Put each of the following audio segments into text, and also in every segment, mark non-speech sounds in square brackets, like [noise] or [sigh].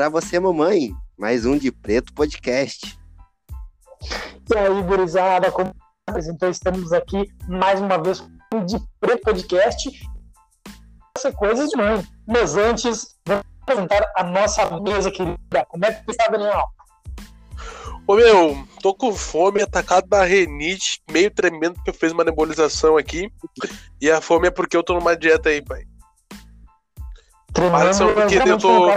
pra você, mamãe. Mais um de Preto Podcast. E aí, gurizada, como apresentou, estamos aqui mais uma vez com o de Preto Podcast. Ser coisas de mãe. Mas antes, vamos apresentar a nossa mesa querida. Como é que você está, Daniel? Ô meu, tô com fome, atacado da renite, meio tremendo porque eu fiz uma nebulização aqui. E a fome é porque eu tô numa dieta aí, pai. Tremendo, Parece porque eu tô-.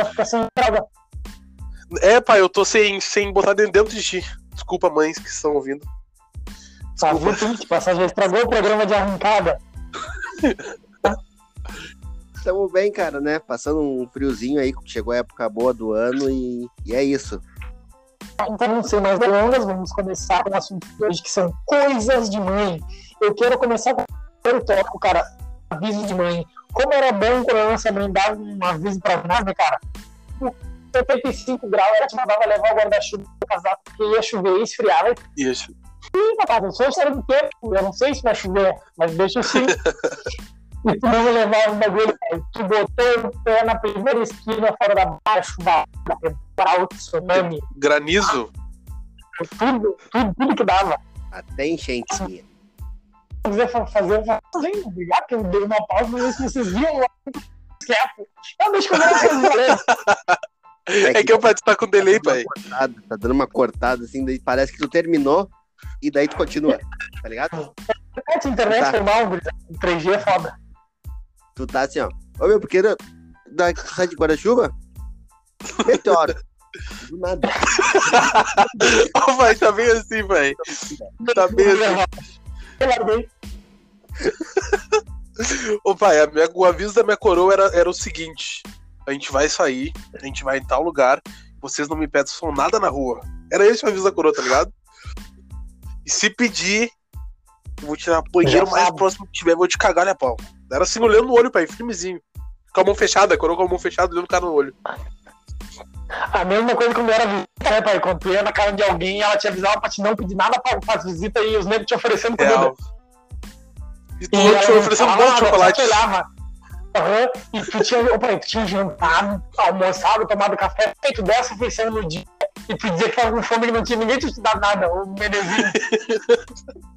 É, pai, eu tô sem, sem botar dentro dentro de ti. Desculpa, mães que estão ouvindo. Tá Desculpa. vendo? Tipo, essa já estragou o programa de arrancada. [laughs] Estamos bem, cara, né? Passando um friozinho aí, chegou a época boa do ano e, e é isso. Então, não sei mais delongas, vamos começar com o assunto de hoje, que são coisas de mãe. Eu quero começar com o primeiro tópico, cara. Aviso de mãe. Como era bom quando a nossa mãe dava um aviso pra nós, né, cara? O 75 graus, ela te mandava levar o guarda-chuva pro casaco, porque ia chover e esfriava. Isso. Ih, papai, eu sou história do tempo, eu não sei se vai chover, mas deixa assim. [laughs] E tu não levar o bagulho, tu botou o pé na primeira esquina fora da barra, chuva, temporal, tsunami, Granizo. tudo, tudo, tudo que dava. Até enchente. Se quiser fa- fazer, eu faço assim, obrigado, porque eu dei uma pausa, não sei se vocês viram lá quieto. Não, deixa que eu fazer. É que eu pai, tu tá com delay, pai. Cortada, tá dando uma cortada assim, daí parece que tu terminou e daí tu continua, tá ligado? Essa internet Tá. foi mal, gurizada. 3G é foda. Tu tá assim, ó. Ô meu, porque da, da, sai de guarda-chuva? Meteoro. Do nada. [laughs] Ô, pai, tá bem assim, pai. Tá bem assim. Eu larguei. [laughs] Ô, pai, minha- o aviso da minha coroa era, era o seguinte: a gente vai sair, a gente vai em tal lugar, vocês não me peçam nada na rua. Era esse o aviso da coroa, tá ligado? E se pedir, eu vou tirar a banheiro mais próximo que tiver, vou te cagar, né, pau? Era assim, olhando no olho, pai, firmezinho. Com a mão fechada, a coroa com a mão fechada, olhando o cara no olho. A mesma coisa quando era visita, né, pai? Quando tu ia na casa de alguém, ela te avisava pra te não pedir nada pra, pra visita e os negros te oferecendo comida. Real. E tu E te oferecendo um nada, chocolate. Aham, E tu tinha, opa, tu tinha jantado, almoçado, tomado café, feito dessa refeição no dia, e tu dizia que tava com fome e não tinha ninguém te dado nada, o Menezinho. [laughs]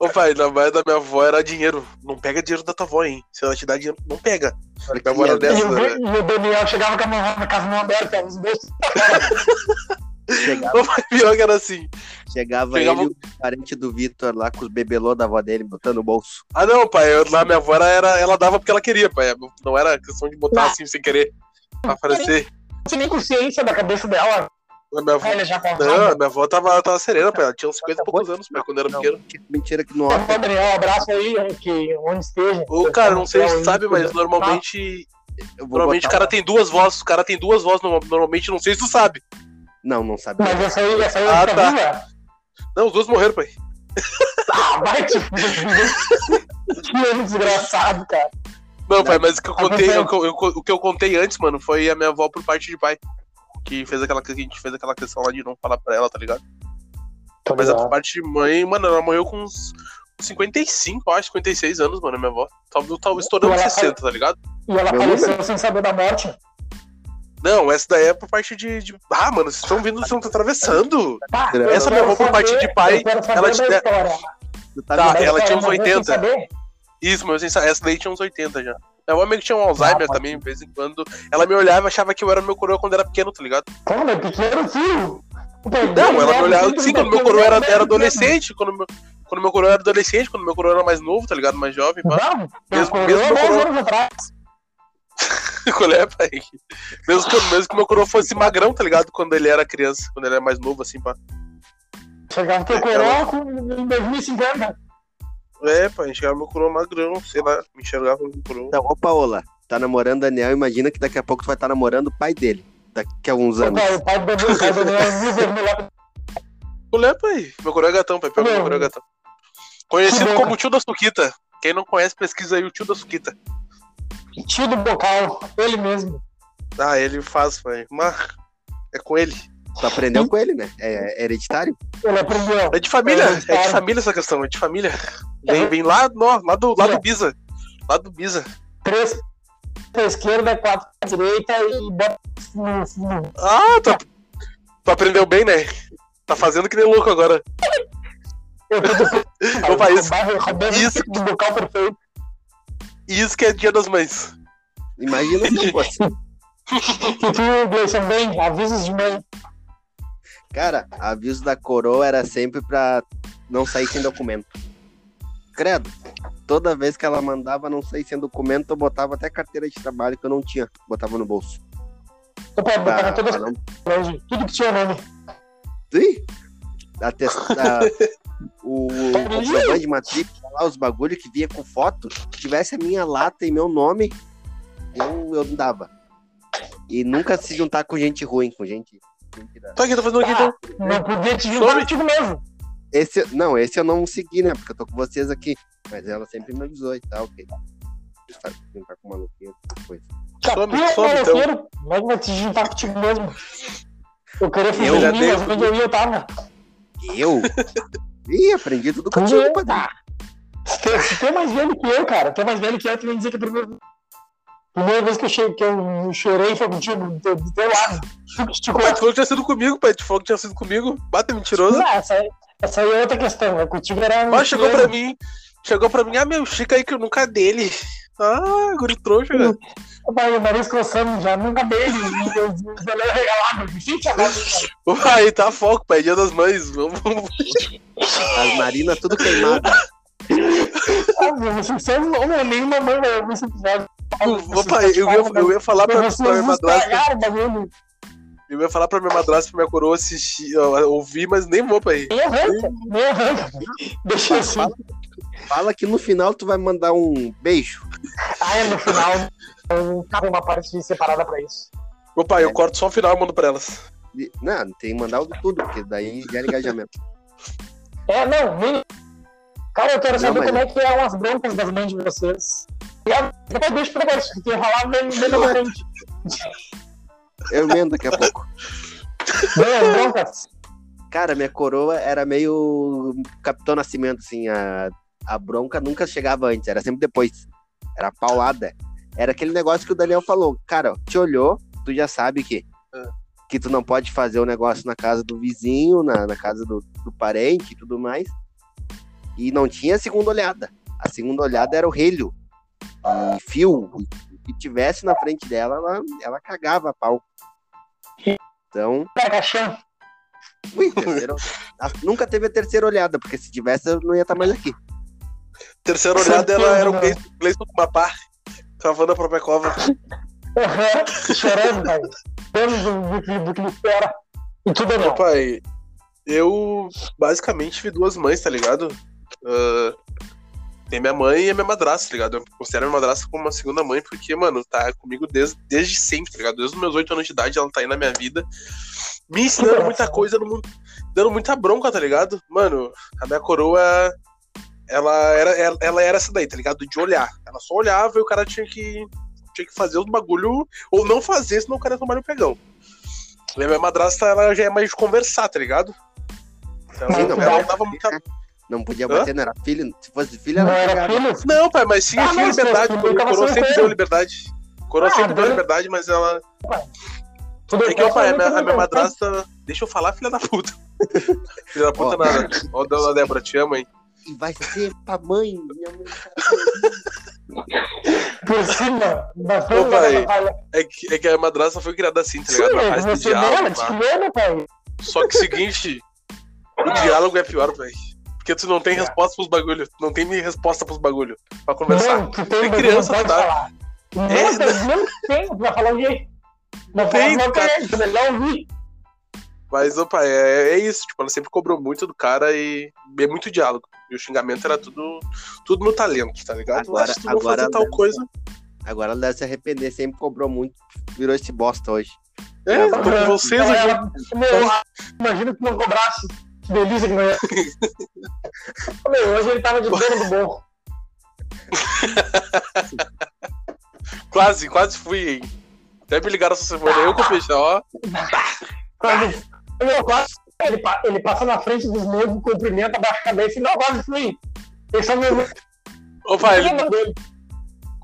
Ô, pai, na baia da minha avó era dinheiro. Não pega dinheiro da tua avó, hein? Se ela te dá dinheiro, não pega. Olha que Minha avó era. E dessa, o, né? e o Daniel chegava com a mão na casa não aberta, os bolsos. Chegava, pai, pior que era assim. chegava Chegava- ele, o parente do Vitor lá com os bebelô da avó dele, botando no bolso. Ah, não, pai, eu, lá minha avó era, era- ela dava porque ela queria, pai. Não era questão de botar Não. assim sem querer. Pra aparecer. Não tinha nem consciência da cabeça dela. A minha avó, Velha já não, a minha avó tava, tava serena, pai. Ela tinha uns 50 e poucos anos, pai, quando eu era Não, pequeno. mentira que off. Daniel, um abraço aí, que onde esteja. Ô, cara, não sei se sabe, mas tudo. normalmente. Eu vou Normalmente o cara tem duas vozes. O cara tem duas vozes, no- normalmente, não sei se tu sabe. Não, não sabe. Mas essa aí, essa aí Ah, fica tá. viva? Não, os dois morreram, pai. Ah, vai te. [laughs] Que desgraçado, cara. Não, pai, mas o que eu contei, você- o que eu, eu- o que eu contei antes, mano, foi a minha avó por parte de pai. Que fez aquela que a gente fez aquela questão lá de não falar pra ela, tá ligado? Mas a por parte de mãe, mano, ela morreu com uns 55, eu acho, 56 anos, mano, a minha avó. Tava, tava estourando Ela- 60, tá ligado? E ela Meu faleceu sem saber da morte. Não, essa daí é por parte de. de- Ah, mano, vocês estão vindo, vocês estão atravessando. Tá, Essa minha avó por parte de pai, ela te tá Tá, ela tinha uns mas eu sem 80. saber. Isso, mas essa essa daí tinha uns 80 já. Minha meio que tinha um Alzheimer Ah, também, de vez em quando. Ela me olhava e achava que eu era meu coroa quando era pequeno, tá ligado? Pô, meu pequeno filho. Não, ela me olhava. Sim, quando meu coroa era, era adolescente. quando meu, quando meu coroa era adolescente, quando meu coroa era mais novo, tá ligado? Mais jovem, pá. Não, Mesmo- mesmo meu 10 coroa- anos atrás. [laughs] Qual é, pai? Mesmo que, mesmo que meu coroa fosse magrão, tá ligado? Quando ele era criança, quando ele era mais novo, assim, pá. Chegava teu coroa com- em 2050. É, pai, enxergava meu coroa magrão, sei lá, me enxergava meu coroa. Então, ô Paola, tá namorando Daniel, imagina que daqui a pouco tu vai estar namorando o pai dele. Daqui a alguns anos. Pai, o pai do Daniel, o pai do Daniel é [laughs] melhor. Qual é, pai? Meu coroa é gatão, pai, pega meu Meu. coroa é gatão. Conhecido como o tio da Suquita. Quem não conhece, pesquisa aí o tio da Suquita. Tio do bocal, ele mesmo. Ah, ele faz, pai. Mas é com ele. Tu aprendeu com ele, né? É hereditário? Ele aprendeu. É de família, É, é de cara. família essa questão, é de família. Vem, vem lá, no, lá, do, lá do Biza. Lá do Biza. Três, pra esquerda, quatro pra direita e bota no. Ah, tu, tu aprendeu bem, né? Tá fazendo que nem louco agora. Eu tô [laughs] Opa, isso, isso- do bocal perfeito. isso que é dia das mães. Imagina se fosse. [laughs] E tu, Gleison, bem, avisos de mãe. Cara, aviso da coroa era sempre pra não sair sem documento. Credo. Toda vez que ela mandava não sair sem documento, eu botava até carteira de trabalho que eu não tinha. Botava no bolso. Pode botar Pra, todas pra não... tudo que tinha nome. Ih, atestar [laughs] o o comprovante de matrícula lá, os bagulho que vinha com foto, que tivesse a minha lata e meu nome, eu, eu dava. E nunca se juntar com gente ruim, com gente. Gente da- Tá aqui, tá fazendo aqui Ah, então. não podia te juntar contigo mesmo. Esse, não, esse eu não segui, né? Porque eu tô com vocês aqui. Mas ela sempre me avisou e tal, ok. Tá, juntar com maluqueiro, coisa. Cara, Some, é some, então. é que vai te juntar contigo mesmo? Eu queria fugir Eu já mim, dei- mas onde eu ia, eu tava. Eu? Ih, aprendi tudo contigo, padrinho. Eita! Se tu- Se tu é mais velho que eu, cara, tu é mais velho que eu, tu vem dizer que a primeira, primeira vez que eu, che... que eu chorei foi contigo, do teu, do teu lado. Esticou. Pai, tu falou que tinha sido comigo, pai. Tu falou que tinha sido comigo. Bata mentiroso. Não, essa, aí- essa aí é outra questão. né? Contigo era. Mas chegou pra mim. Chegou pra mim, ah, meu, Chica aí que eu nunca dele. Ah, guri trouxa, cara. Pai, o nariz coçando já, nunca dele. E eu falei regalado. Gente, agora. [laughs] Pai, tá foco, pai. Dia das mães. Vamos. As narinas tudo queimadas. Ah, meu, Vocês não, não, nenhuma mãe vai ouvir esse episódio. Ô, pai, eu ia, eu ia falar pra, pra minha madrasta. Eu ia falar pra minha madrasta pra minha coroa assistir, ouvir, mas nem vou, pai. Nem arranca, nem arranca. Deixa assim. Fala que no final tu vai mandar um beijo. Ah, é no final. Tava uma parte separada pra isso. Ô, pai, eu corto só o final e mando pra elas. Não, tem que mandar tudo, porque daí gera engajamento. É, não, nem. Cara, eu quero Não, saber mas- como é que é as broncas das mães de vocês. E a- Depois deixa pra depois, porque rolar bem, bem na frente. Eu emendo daqui a pouco. Broncas. Cara, minha coroa era meio Capitão Nascimento, assim. A, a bronca nunca chegava antes, era sempre depois. Era paulada. Era aquele negócio que o Daniel falou. Cara, te olhou, tu já sabe que, Ah. que tu não pode fazer o negócio na casa do vizinho, na, na casa do, do parente e tudo mais. E não tinha segunda olhada. A segunda olhada era o relho. E fio. O que tivesse na frente dela, ela, ela cagava a pau. Então. Ui, terceira... [laughs] a- Nunca teve a terceira olhada, porque se tivesse eu não ia estar mais aqui. Terceira olhada, ela era o? Gleison Gleison com uma pá, cavando a própria cova. Chorando, velho. Dando do, do, que- do que ele espera. E tudo é não. pai, eu basicamente tive duas mães, tá ligado? Ah, tem minha mãe e a minha madrasta, tá ligado? Eu considero a minha madrasta como uma segunda mãe, porque, mano, tá comigo desde, desde sempre, tá ligado? Desde os meus oito anos de idade, ela tá aí na minha vida, me ensinando muita coisa, dando, dando muita bronca, tá ligado? Mano, a minha coroa, ela era, ela, ela era essa daí, tá ligado? De olhar. Ela só olhava e o cara tinha que, tinha que fazer os bagulho, ou não fazer, senão o cara ia tomar no pegão. E a minha madrasta, ela já é mais de conversar, tá ligado? Então, Sim, ela não, dava muita. Não podia Hã? bater, não era filho. Se fosse filho, Não era era pegado. filho? Não, pai, mas tinha, Ah, tinha não, liberdade. A fosse coroa sempre deu liberdade. A coroa Ah, sempre deu liberdade, mas ela. Tudo É que, ó, pai, a minha, a minha madrasta. Deixa eu falar, filha da puta. [laughs] filha da puta nada. Ó, dona Débora, te amo, hein? E vai ser pra mãe. Minha mãe [laughs] Por cima da Ô, pai. É que, é que a madrasta foi criada assim, tá Sim, ligado? Na do dela, diálogo. criou, pai? Só que o seguinte, o diálogo é pior, velho. Porque tu não tem resposta pros bagulho. Tu não tem nem resposta pros bagulho pra conversar. Não, tu tem, criança, não pode tá? falar. Não, É, tem, não tem, tu vai falar o quê? Não Tem, não tem, tu melhor ouvir. Mas, opa, é, é isso. Tipo, ela sempre cobrou muito do cara e é muito diálogo. E o xingamento era tudo, tudo no talento, tá ligado? Agora- tu não agora fazer tal coisa. Agora ela deve se arrepender, sempre cobrou muito. Virou esse bosta hoje. É, vocês aqui. Ela- Meu, imagina que não cobrasse. Que delícia que não ia. [laughs] Meu, hoje ele tava de dono do morro. [laughs] Quase, quase fui, hein? Até me ligaram essa semana. Eu com o peixe, ó. Quando, meu, quase, ele, ele passa na frente dos negros, cumprimenta, abaixa a cabeça e não, quase fui. Esse é o meu [laughs] Opa, ele, problema dele.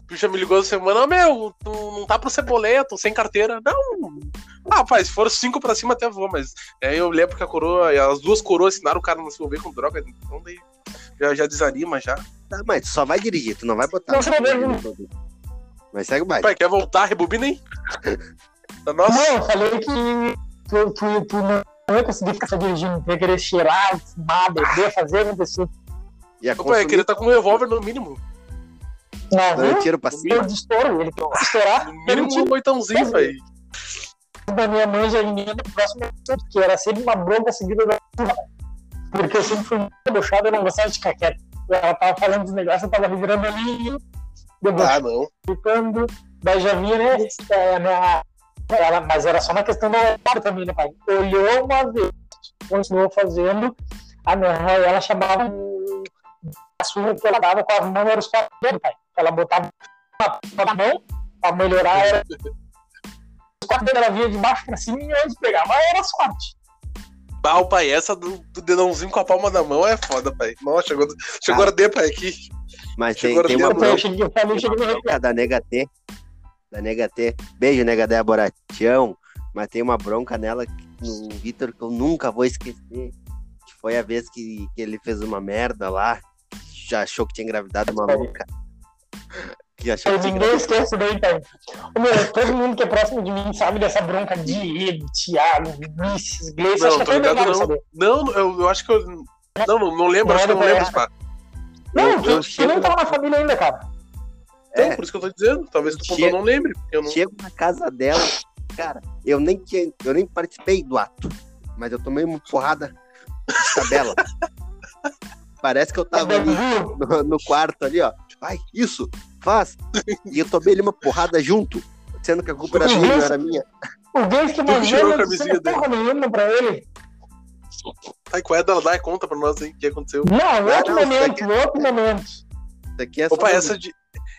bicho me ligou essa semana, meu, tu não tá pro ceboleto, sem carteira. Não. Ah, pai, se for cinco pra cima até vou, mas aí eu lembro que a coroa, as duas coroas ensinaram o cara a não se envolver com droga, então daí já, já desanima já. Tá, mas tu só vai dirigir, tu não vai botar. Não, não, mas segue o baile. Pai, quer voltar? Rebobina aí. [laughs] Nossa. Não, eu falei que tu, tu, tu não ia conseguir ficar dirigindo, ia querer cheirar, fumar, beber, fazer acontecer. E a Pai, queria estar com um revólver no mínimo. Não, não eu tiro pra cima. De estouro, ele estourar. No mínimo um oitãozinho, velho. Da minha mãe já vinha no próximo que era sempre uma bronca seguida da porque eu sempre fui muito debochado e não gostava de ficar quieto. Ela tava falando dos negócios, eu tava revirando ali, debochando, ah, não. ficando, daí já vinha, né, é, na, ela, mas era só na questão da hora também, né, pai? Olhou uma vez, continuou fazendo, a minha ela chamava a surra que ela dava com as mãos, era os quatro dedos, pai. Ela botava na mão, pra melhorar, era [laughs] os quatro dedos, ela vinha de baixo pra cima e antes pegava, era sorte. Pau, pai, essa do, do, dedãozinho com a palma da mão é foda, pai. Nossa, chegou, chegou ah. a D, pai, aqui. Mas tem, tem uma bronca da Nega T. Da Nega T. Beijo, Nega Débora Tião. Mas tem uma bronca nela no Vitor que eu nunca vou esquecer. Que foi a vez que, que ele fez uma merda lá. Já achou que tinha engravidado uma louca. Que achou que ninguém esquece daí, pai. Meu, todo mundo que é próximo de mim sabe dessa bronca de Diego, Thiago, Vinícius, Gleice. Não, acho que ligado, não. Não, eu, eu acho que eu. Não, não, não lembro, não acho que eu não lembro, pá. Não, eu, eu, eu nem tava na família ainda, cara. Então, é, por isso que eu tô dizendo. Talvez tu chego, não lembre. Eu não... Chego na casa dela, cara, eu nem, tinha, eu nem participei do ato, mas eu tomei uma porrada de tabela. [laughs] Parece que eu tava ali no, no, quarto ali, ó. Ai, isso, faz. E eu tomei ele uma porrada junto, sendo que a culpa era dele, não era minha. O Deus que mandou, não porra nenhuma pra ele. Ai, qual é da Dai? Conta pra nós aí o que aconteceu. Não, outro não, momento, não, outro momento. Daqui é Opa, essa de,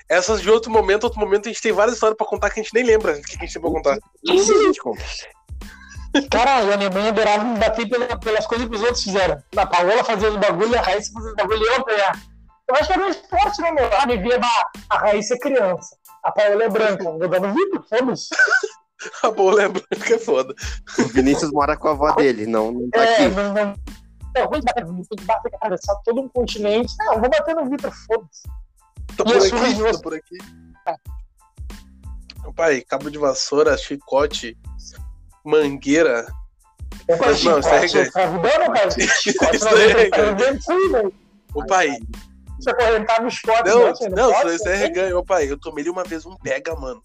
essas de outro momento, outro momento, a gente tem várias histórias pra contar que a gente nem lembra o que a gente tem pra contar. Isso a gente conta. Caralho, a minha mãe adorava me bater pelas coisas que os outros fizeram. A Paola fazia os bagulho e a Raíssa fazia os bagulho e eu apanhar. Eu acho que era um esporte, né, meu? A via a Raíssa é criança. A Paola é branca. Vou dar no vídeo, foda-se. [laughs] A Paola é branca é foda. O Vinícius mora com a avó dele, não, não tá é, aqui. Não, não. Não, vou bater no Vitor, bater, atravessar todo um continente. Não, vou bater no Vitor, foda-se. Tô por aqui, tô por aqui. Meu pai, cabo de vassoura, chicote, mangueira. Mas, não, isso é reganho. Isso é reganho. O pai. [laughs] Você acorrentava os potes. Não, né? não, isso é reganho. Ô pai, eu tomei uma vez um pega, mano.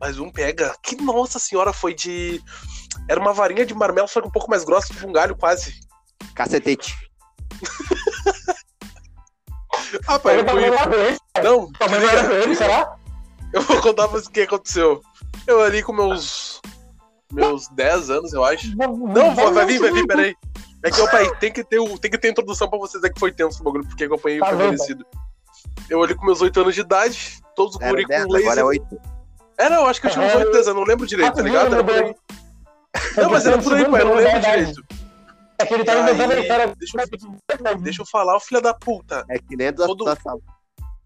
Mas um pega. Que nossa senhora foi de. Era uma varinha de marmelo, só que um pouco mais grossa, tipo um galho quase. Cacetete. [laughs] ah, pai, eu fui. Não, também era ele, será? Eu vou contar pra você o que aconteceu. Eu ali com meus. Meus 10 anos, eu acho. Não, vai vir, vai vir, peraí. É que, pai, tem que ter, tem que ter introdução pra vocês é que foi tenso o bagulho, porque acompanhei tá foi merecido. Eu ali com meus 8 anos de idade, todos guri com laser. Agora é 8. Era, eu acho que eu tinha uns 8 anos, eu não lembro direito, tá ligado? Era por aí. Não, mas era por aí, pai, eu não lembro direito. É que ele tá inventando deixa, eu, deixa eu falar, o filho da puta. É que nem da todo,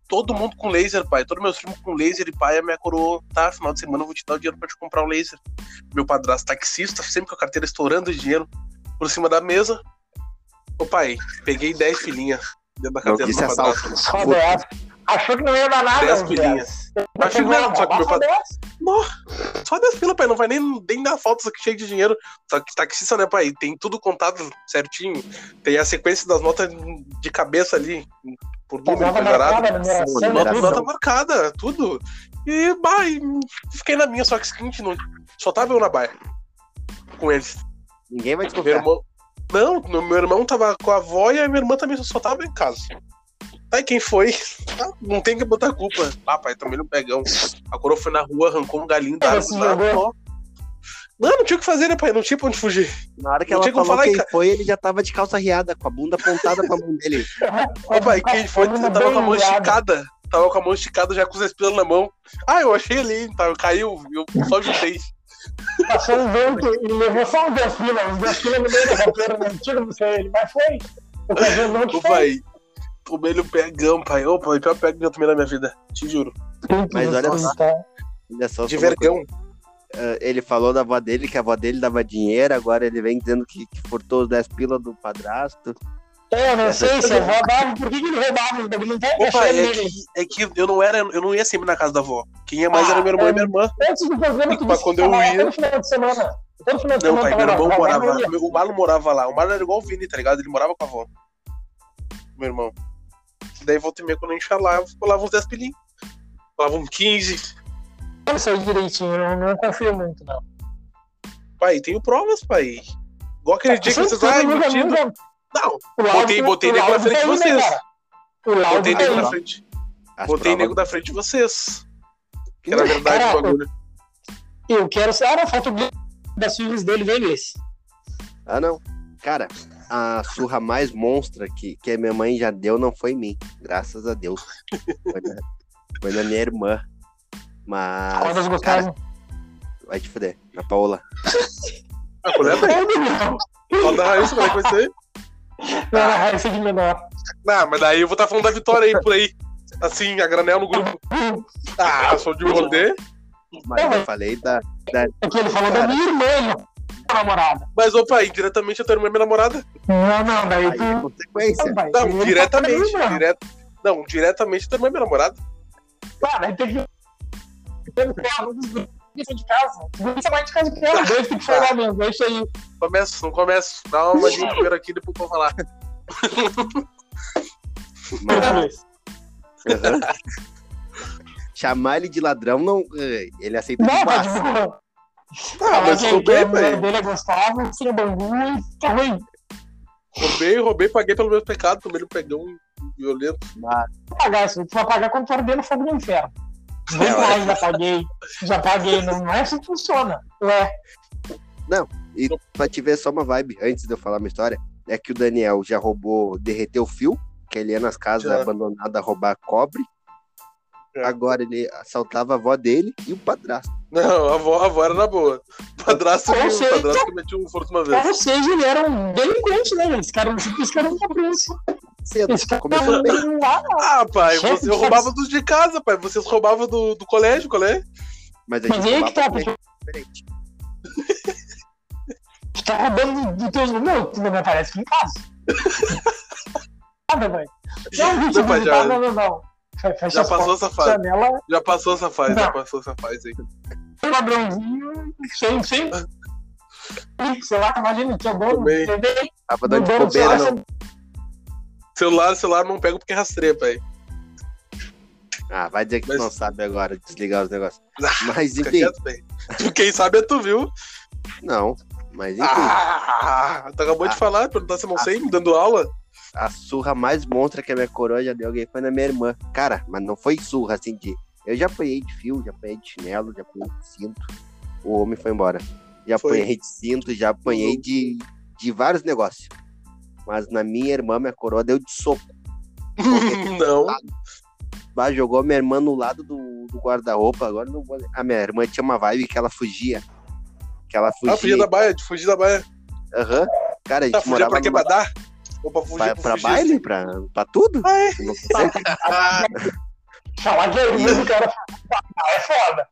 todo mundo com laser, pai. Todos meus filhos com laser e pai, a minha coroa, tá? Final de semana eu vou te dar o dinheiro pra te comprar o um laser. Meu padrasto taxista, sempre com a carteira estourando de dinheiro por cima da mesa. Ô pai, peguei 10 filhinhas dentro da carteira do padrasto. Só 10. Achou que não ia dar nada, 10 filhinhas. Achei que não, só que meu padrasto. Só 10 filas, pai. Não vai nem, nem dar falta isso aqui cheio de dinheiro. Só que taxista, né, pai? Tem tudo contado certinho. Tem a sequência das notas de cabeça ali por número separado. Nota, nota marcada, tudo. E, bah, fiquei na minha, só que o seguinte, não, só tava eu na baia com eles. Ninguém vai desconfiar. Irmão, não, meu irmão tava com a avó e a minha irmã também só tava em casa. Aí quem foi? [laughs] Ah, não tem que botar culpa. Ah, pai, tomei no pegão. A coroa foi na rua, arrancou um galinho da árvore. Não, não tinha o que fazer, né, pai? Não tinha pra onde fugir. Na hora que não ela falou falar, quem cara... foi, ele já tava de calça riada, com a bunda apontada pra mão dele. Ô, pai, quem foi, tava com a mão esticada. Tava com a mão esticada, já com os espilas na mão. Ah, eu achei ali, tá, caiu, eu só juntei. Passou um vento e levou só uns 10 filas, uns 10 filas no meio da roteira, não tira não sei ele, mas foi. O Cajun não pai, tomei no pegão, pai. Ô, pai, pior pega que eu tomei na minha vida, te juro. Mas olha só, olha só. De vergão. Uh, ele falou da avó dele, que a avó dele dava dinheiro, agora ele vem dizendo que, que furtou os 10 pila do padrasto. É, eu não sei se roubava, por que, que ele roubava? Ele não tá Opa, é que, é que eu não era, eu não ia sempre na casa da avó. Quem ia mais ah, era meu irmão é, e minha irmã. Antes do programa, tu disse quando eu ia. Todo final de semana. Todo final de não, semana. pai, meu irmão morava. Meu, o Marlon morava lá. O Marlon era igual o Vini, tá ligado? Ele morava com a avó. Meu irmão. Daí volta e meia, quando a gente eu falava uns 10 pilinhos. Falava uns 15. Eu sei direitinho, eu não confio muito, não. Pai, tenho provas, pai. Igual aquele dia que vocês. Mentindo. Não, botei, botei nego na frente de vocês. Botei nego na frente. Botei nego na frente de vocês. Que era verdade o bagulho. Eu quero. Ah, a foto das filhas dele, vem esse. Ah, não. Cara, a surra mais monstra que, que a minha mãe já deu não foi em mim. Graças a Deus. Foi na, foi na minha irmã. Mas. Quantas gostaram? Vai te fuder. Na Paola. Ah, por exemplo? Pode dar isso, como é que vai ser? [laughs] Não, ah, esse de menor. Não, mas daí eu vou estar tá falando da vitória aí por aí. Assim, a granel no grupo. Ah, sou de rolê. Mas eu falei da. da... É que ele falou Cara. da minha irmã, namorada. Mas, opa, indiretamente a tua irmã é minha namorada. Não, não, daí tu. É consequência. Não, não diretamente. Direto... Não, diretamente a tua irmã é minha namorada. Claro, aí tem que. Tem que de casa. Vai de casa de. Dois tem que falar mesmo, deixa aí. Começo, não começo. Dá uma olhadinha [laughs] primeiro aqui, depois vou falar. Mas, [laughs] uhum. Chamar ele de ladrão, não. Ele aceita não, de baixo. Ah, mas bem, velho. dele é sem bangu e tá ruim. Roubei, roubei, paguei pelo meu pecado, tomei um pegão violento. Mas... Pagar, se tu vai pagar quando tu arder no fogo do inferno. Vem mais, já paguei. Já paguei. Não, não é assim que funciona. Ué. Não, e pra te ver só uma vibe, antes de eu falar uma história, é que o Daniel já roubou, derreteu o fio, que ele ia nas casas já. abandonadas a roubar cobre. Já. Agora ele assaltava a avó dele e o padrasto. Não, a avó, a avó era na boa. O padrasto, ou seja, o padrasto metiu um forte uma vez. Ou seja, ele era um delinquente, né? Esse cara, esse cara não tá preso cedo. Começou bem. [laughs] Ah, pai, você, eu roubava dos de casa, pai. Vocês roubavam do, do colégio, qual é? Mas a gente Mas aí que tá, porque... diferente. tu tá roubando dos teus. Não, tu não me aparece aqui em casa. Nada, velho. Não, não, pai, já... não, não, não. Fecha já passou essa fase. Janela... Já passou essa fase, não. já passou essa fase aí. Um ladrãozinho, sem, sem. Sei lá, imagina, tinha dono. Tava dando de bobeira, não. Celular, celular não pego porque rastreia, pai. Ah, vai dizer que Mas... tu não sabe agora desligar os negócios. [laughs] Ah, mas enfim. Quieto, Quem sabe é tu, viu? Não, mas enfim. Ah, tu acabou de ah. falar, perguntar se eu não sei, me dando aula. A surra mais monstra que a minha coroa já deu alguém foi na minha irmã. Cara, mas não foi surra assim de. Eu já apanhei de fio, já apanhei de chinelo, já apanhei de cinto. O homem foi embora. Já foi. apanhei de cinto, já apanhei de, de vários negócios. Mas na minha irmã, minha coroa deu de soco. [laughs] não. Bah, jogou minha irmã no lado do, do guarda-roupa. Agora não vou. A minha irmã tinha uma vibe que ela fugia. Que ela fugia. Ah, fugia da baia, de fugir da baia. Aham. Uhum. Cara, a gente tá, morava. Pra que numa... dar? Ou pra fugir? Pra, pra fugir, baile? Assim? Pra, pra tudo? Ah, é. Falar que a irmã do cara é foda.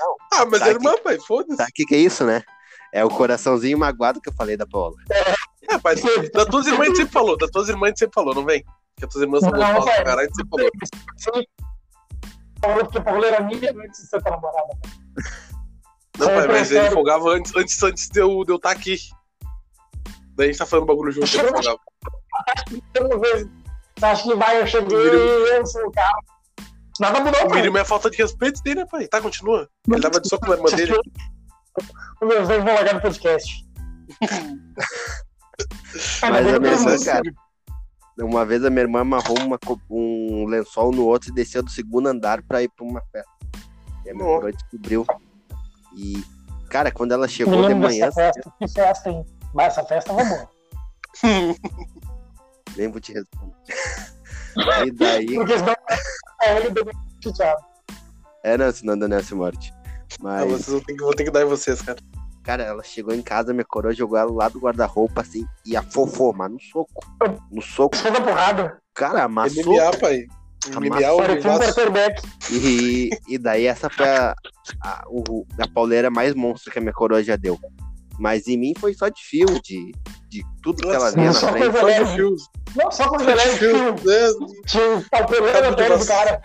Não. Ah, mas é irmã, pai, foda-se. Sabe o que, que é isso, né? É o coraçãozinho magoado que eu falei da Paula. É, rapaz, [laughs] da tuas irmãs a gente sempre falou, da tuas irmãs a gente sempre falou, não vem? Que as tuas irmãs são pra caralho, a gente sempre falou. Falou que a Paula era minha antes de ser tua namorada. Não, pai, mas ele folgava antes, antes, antes de eu, de eu estar tá aqui. Daí a gente tá falando bagulho junto, ele folgava. Acho que vai, eu cheguei e eu sou o cara. Nada mudou, O mínimo é a falta de respeito dele, né, pai? Tá, continua. Ele tava de soco na irmã dele. Meus dois vão largar no podcast. [laughs] [laughs] Mas a minha irmã, cara, uma vez a minha irmã amarrou uma, um lençol no outro e desceu do segundo andar pra ir pra uma festa. E a minha irmã descobriu. E, cara, quando ela chegou de manhã. Festa, que festa, hein? Mas essa festa foi boa. [laughs] Nem vou te responder. e daí. Porque senão é É, não, senão Daniel se morte. Mas... Ah, vocês vão ter, que, vou ter que dar em vocês, cara. Cara, ela chegou em casa, minha coroa jogou ela lá do guarda-roupa, assim, e afofou, mas no soco. No soco. Soco porrada. Cara, amassou. MMA, pai. Um Mineal. quarterback. E, e daí essa foi a, a, o- a pauleira mais monstra que a minha coroa já deu. Mas em mim foi só de fio, de, de tudo que ela vinha na só frente. coisa leve. Não, só de fio. né? Tinha o pele do cara.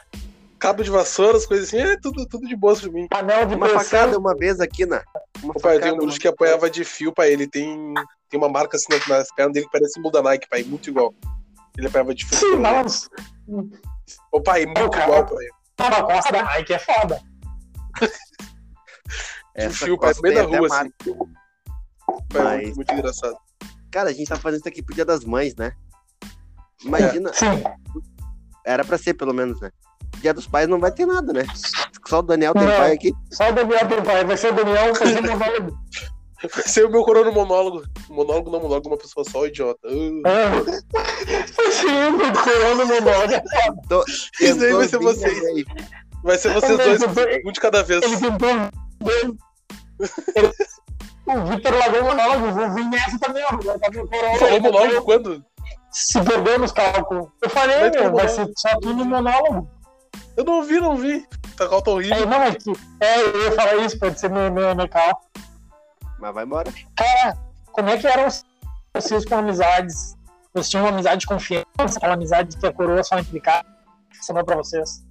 Cabo de vassoura, as coisas assim, é tudo, tudo de boa pra mim. Anel de Uma facada pressão. uma vez aqui na. Uma O pai, tem facada um bruxo que apanhava de fio, pai. Ele tem, tem uma marca assim nas- nas pernas dele que parece símbolo da Nike, pai. Muito igual. Ele apanhava de fio. Sim, mas Ô, pai, muito cara. igual, pai. tá na costa da Nike é foda. [laughs] De Essa fio, pai, no meio da rua, assim. Pai, Mas- muito, muito engraçado. Cara, a gente tá fazendo isso aqui pro Dia das Mães, né? Imagina, Sim. era pra ser pelo menos, né? Dia dos Pais não vai ter nada, né? Só o Daniel tem pai aqui. Só o Daniel tem pai. Vai ser o Daniel fazendo [laughs] monólogo. Vai ser o meu coroa no monólogo. Monólogo não, monólogo, uma pessoa só, idiota. Uh. Vai ser o Corona monólogo. Isso aí vai ser vocês. aí. Vai ser vocês dois, tentou- um de cada vez. Ele tentou. Ele... O Victor largou o monólogo. Vou vir nessa também, ó. Corona. Falou monólogo quando? Se perdeu nos cálculos. Eu falei, Vai meu, vai ser só tu no monólogo. Eu não ouvi, não vi. Tá calta horrível. Aí, não, é que. É, eu ia falar isso, pode ser meu, meu, meu carro. Mas vai embora. Cara, como é que eram vocês com amizades? Vocês tinham uma amizade de confiança, aquela amizade que a coroa só implicava? Funcionou pra vocês?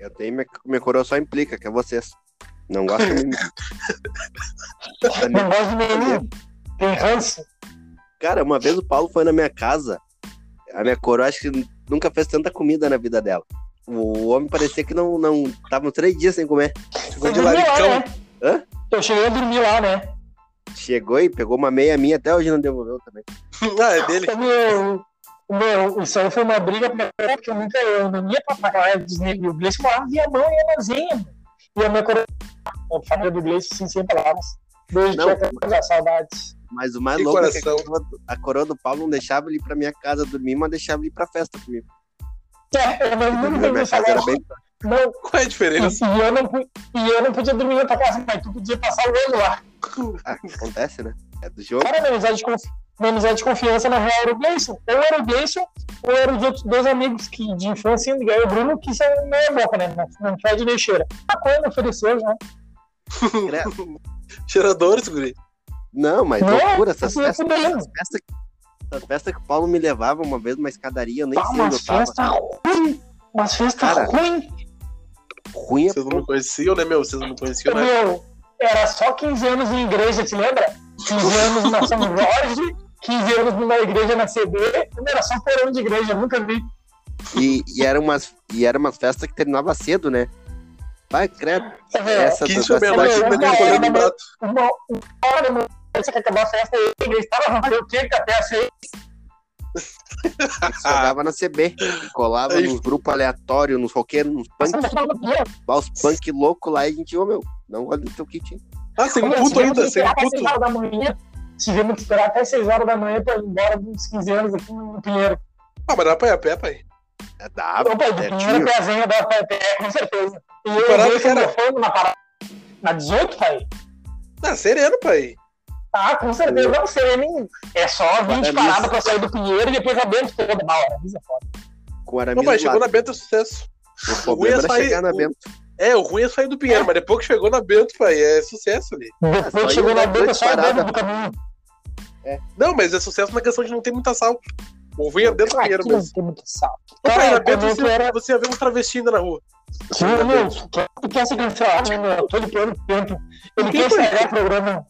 Eu tenho minha, minha coroa só implica, que é vocês. Não gosto de mim. Não gosto de nenhum. Tem ranço. Cara, uma vez o Paulo foi na minha casa. A minha coroa acho que nunca fez tanta comida na vida dela. O homem parecia que não, não tava uns três dias sem comer. Ficou de dormi lá, laricão. né? Hã? Eu cheguei a dormir lá, né? Chegou e pegou uma meia minha, até hoje não devolveu também. [laughs] ah, é dele. O meu, isso aí foi uma briga porque eu nunca eu não ia pra praia dos negros. O Gleice morava em Viamão e Emazinha, mano. E a minha coroa, a família do Gleice, sim, sem palavras. Beijo, Não, tia, Cacá, saudades. Mas o mais Que louco é que a coração. coroa, do, a coroa do Paulo não deixava ele ir pra minha casa dormir, mas deixava ele ir pra festa comigo. É, eu não, era bem. não, Qual é a diferença? E eu, não, e eu não podia dormir na tua casa, mas tu podia passar o ano lá. Ah, acontece, né? É do jogo. Cara, minha amizade de, minha amizade de confiança na real era o Gleison. Ou era o Gleison, ou eram os outros dois amigos que, de infância, e o Bruno, que são meia boca, né? Não, fede nem cheira. A coisa ofereceu já. [laughs] Cheiradores, guri. Não, mas Não, loucura, essas isso é festas, essas festas, essas festas que o Paulo me levava uma vez numa escadaria, eu nem Tá sei onde umas eu tava. festas ruins. Umas festas Cara, ruins. Ruim é Vocês não me conheciam, né, meu? Vocês não me conheciam, né? Meu, era só 15 anos em igreja, te lembra? 15 anos na São Jorge, 15 anos numa igreja na CB. Era só porão de igreja, nunca vi. E, e eram umas, e era umas festas que terminava cedo, né? Vai, credo. Essa Que isso é Não, prato. uma, hora você quer acabar a festa e a igreja estava fazer o? Que até às seis. que jogava na CB. Colava Aí- nos grupos aleatórios, nos roqueiros, nos punk, lá, os punk loucos lá, e a gente, ô meu, não olha no teu kit, hein? Ah, Olha, puto tivemos ainda, até puto. 6 horas da manhã. Tivemos que esperar até 6 horas da manhã pra ir embora dos 15 anos aqui no Pinheiro. Ah, mas dá pra ir a pé, pai. É da Opa, do Pinheiro pertinho. Pezinha da PPE, com certeza. E eu vi que era? telefone na parada. Na 18, pai? Ah, sereno, pai. Ah, com certeza. Não sei, nem. É só 20 Parabéns. paradas pra sair do Pinheiro e depois a Bento toda da hora. Isso é foda. Com o Não, Aramis pai, do chegou lado. na Bento é sucesso. O problema ia era sair- chegar na o- Bento. É, o ruim é sair do Pinheiro, mas depois que chegou na Bento, pai, é sucesso ali. Depois só que chegou na Bento, é só a Bento do caminho. Não, mas é sucesso na questão de não ter muita sal. O ruim é dentro do Ah, Pinheiro aqui não mesmo. tem muito sal. Ô, pai, Cara, na Bento você, era- você ia ver uns travestis ainda na rua. Sim, meu, tu quer ser cancelado, né, meu? Todo plano tempo. Ele quer foi? estragar o programa.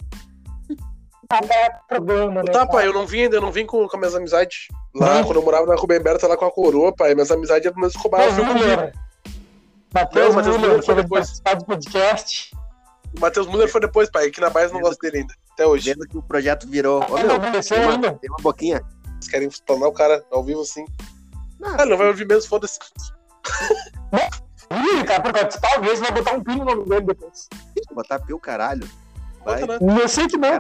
Programa, né? Tá, pai, eu não vim ainda, eu não vim com, com minhas amizades. Lá, Não. quando eu morava na Rubem Berta, lá com a coroa, pai, minhas amizades eram meus roubaram. Matheus. Müller. Matheus Müller, foi depois. do podcast. O Matheus Müller foi depois, pai. Aqui na Baia eu não gosto dele ainda. Até hoje. Vendo que o projeto virou. Ele meu, não tem uma, tem uma boquinha. Eles querem tornar o cara ao vivo assim. Não, Ah, ele não vai ouvir mesmo, foda-se. Ih, cara, pra participar, às vezes vai botar um pino no nome dele depois. botar pio caralho. Vai. Né? Eu sei que não.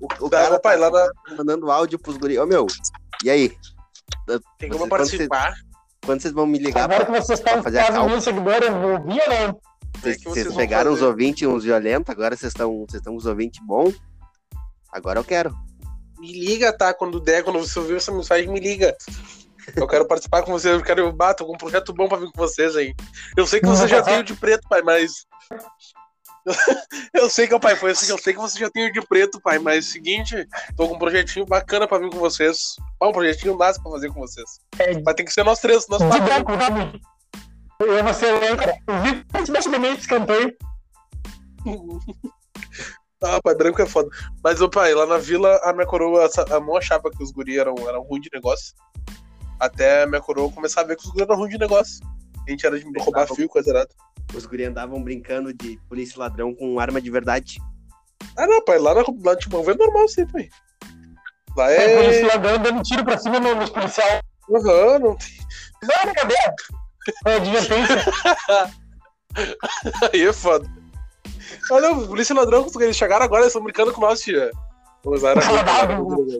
O, o cara pai, tá lá na- mandando áudio pros guri. Ô, meu, e aí? Tem Vocês- como participar. Quando vocês vão me ligar Agora pra que vocês estão fazer a quase cal- mil seguidores, eu não ouvi ou não? Vocês, É vocês pegaram fazer. os ouvintes uns violentos, agora vocês estão vocês estão com os ouvintes bons. Agora eu quero. Me liga, tá? Quando der, quando você ouvir essa mensagem, me liga. Eu quero participar com vocês, eu quero bater com um projeto bom pra vir com vocês aí. Eu sei que você já [laughs] tem o de preto, pai, mas. [laughs] Eu sei que, pai, foi assim, eu sei que você já tem o de preto, pai, mas é o seguinte, tô com um projetinho bacana pra vir com vocês. Um projetinho massa pra fazer com vocês. É, Mas tem que ser nós três, nós quatro. Eu vou ser lembra. Eu vi praticamente cantor. Ah, pai, branco é foda. Mas, ô pai, lá na vila, a minha coroa, a mão achava que os guri eram, eram ruins de negócio. Até a minha coroa começar a ver que os guri eram ruins de negócio. A gente era de roubar fio, coisa errada. Os guri andavam brincando de polícia e ladrão com arma de verdade. Ah, não, pai, lá na, lá de Timão é normal sempre, pai. Lá É... É. isso, ladrão dando tiro pra cima no- nos policiais. Aham, não tem. Não, é brincadeira. É advertência. [laughs] Aí é foda. Olha, o polícia e ladrão, eles chegaram agora, eles estão brincando com nós, tia.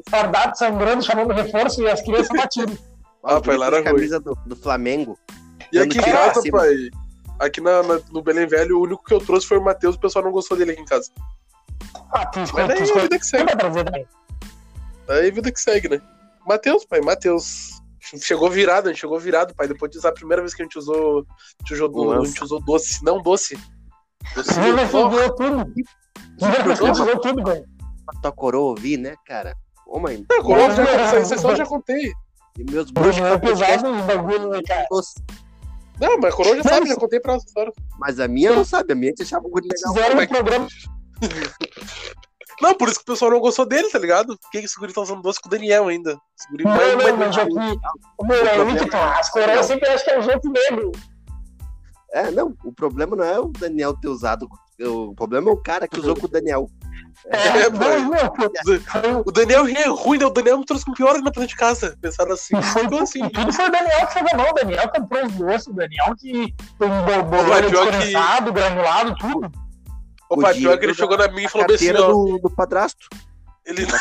Fardado, sangrando, chamando reforço e as crianças batindo. Ah, pai, lá era as camisas do, do Flamengo. E aqui em casa, pai, aqui na, na- no Belém Velho, o único que eu trouxe foi o Matheus, o pessoal não gostou dele aqui em casa. Ah, tu Mas escolhe, daí tu é vida que segue. Aí a vida que segue, né? Matheus, pai, Matheus. Chegou virado, a gente chegou virado, pai. Depois de usar a primeira vez que a gente usou. A gente usou, a gente usou doce, não doce. Doce defendeu tudo. Ele defendeu tudo, velho. Tua coroa ouvir, né, cara? Ô, mãe, É, coroa, já, essa, história eu já contei. e meus bruxos É podcast pesado os bagulho, né, cara? doce. Não, mas a coroa já sabe, já contei pra essa história. Mas a minha não sabe, a minha te achava guri legal. Fizeram é um programa. Não, por isso que o pessoal não gostou dele, tá ligado? Por que que esse guri tá usando doce com o Daniel ainda? Esse guri Não, vai- não, vai- mas aqui. Meu, é tá. As coroas sempre acham que é o jeito negro. É, não, o problema não é o Daniel ter usado. O problema é o cara que usou com o Daniel. É, não, não, foi, O Daniel é ruim, né? O Daniel me trouxe com pior pra dentro de casa. Pensaram assim. foi, Ficou assim. tudo foi o Daniel que fez a mão. O Daniel comprou os doces, o Daniel que foi um que- descondensado, granulado, tudo. O pai, pior que ele chegou na minha e falou assim, ó. do, do padrasto. Ele... [laughs]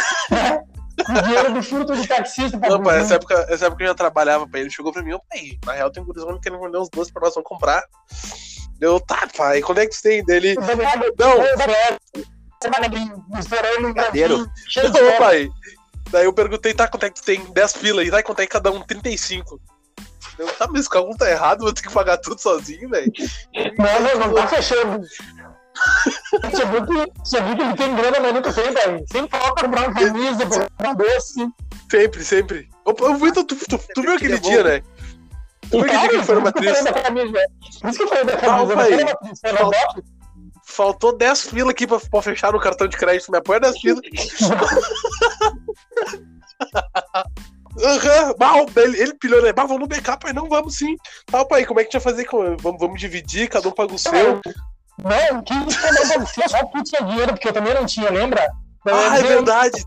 O dinheiro do furto do taxista. pra Não, pai, essa época, essa época eu já trabalhava, pai. Ele chegou pra mim, ó, pai, na real tem um gurizão querendo vender uns doces pra nós, vamos comprar. Eu, tá, pai, quando é que tu tem dele? O Daniel- Não. o Daniel- Semana grafinho, cheio de Ô, bola. pai. Daí eu perguntei, tá, quanto é que tu tem? 10 pila. E tá, quanto é que cada um? 35. Eu, tá, mas o cálculo tá errado, vou ter que pagar tudo sozinho, velho. Não, não, não tá fechando. Você viu que, você viu que ele tem grana, mas nunca tem, velho. Sempre falta comprar uma camisa, comprar um doce. Sempre, sempre. Ô, ô, Vitor, tu, tu, tu viu aquele Ele é dia, né? Tu viu aquele dia que foi na por isso que eu falei da camisa, velho. Por isso que eu falei da camisa. não foto. Faltou 10 pila aqui pra, pra fechar no cartão de crédito. Me apoia 10 pila. Aham, Bah, ele, ele pilhou, né? Bah, vamos no backup, pai. Não, vamos sim. Tá, pai, como é que a gente vai fazer? Vamos, vamos dividir, cada um paga o seu. Não, que isso só tu tinha dinheiro, porque eu também não tinha, lembra? Ah, é verdade.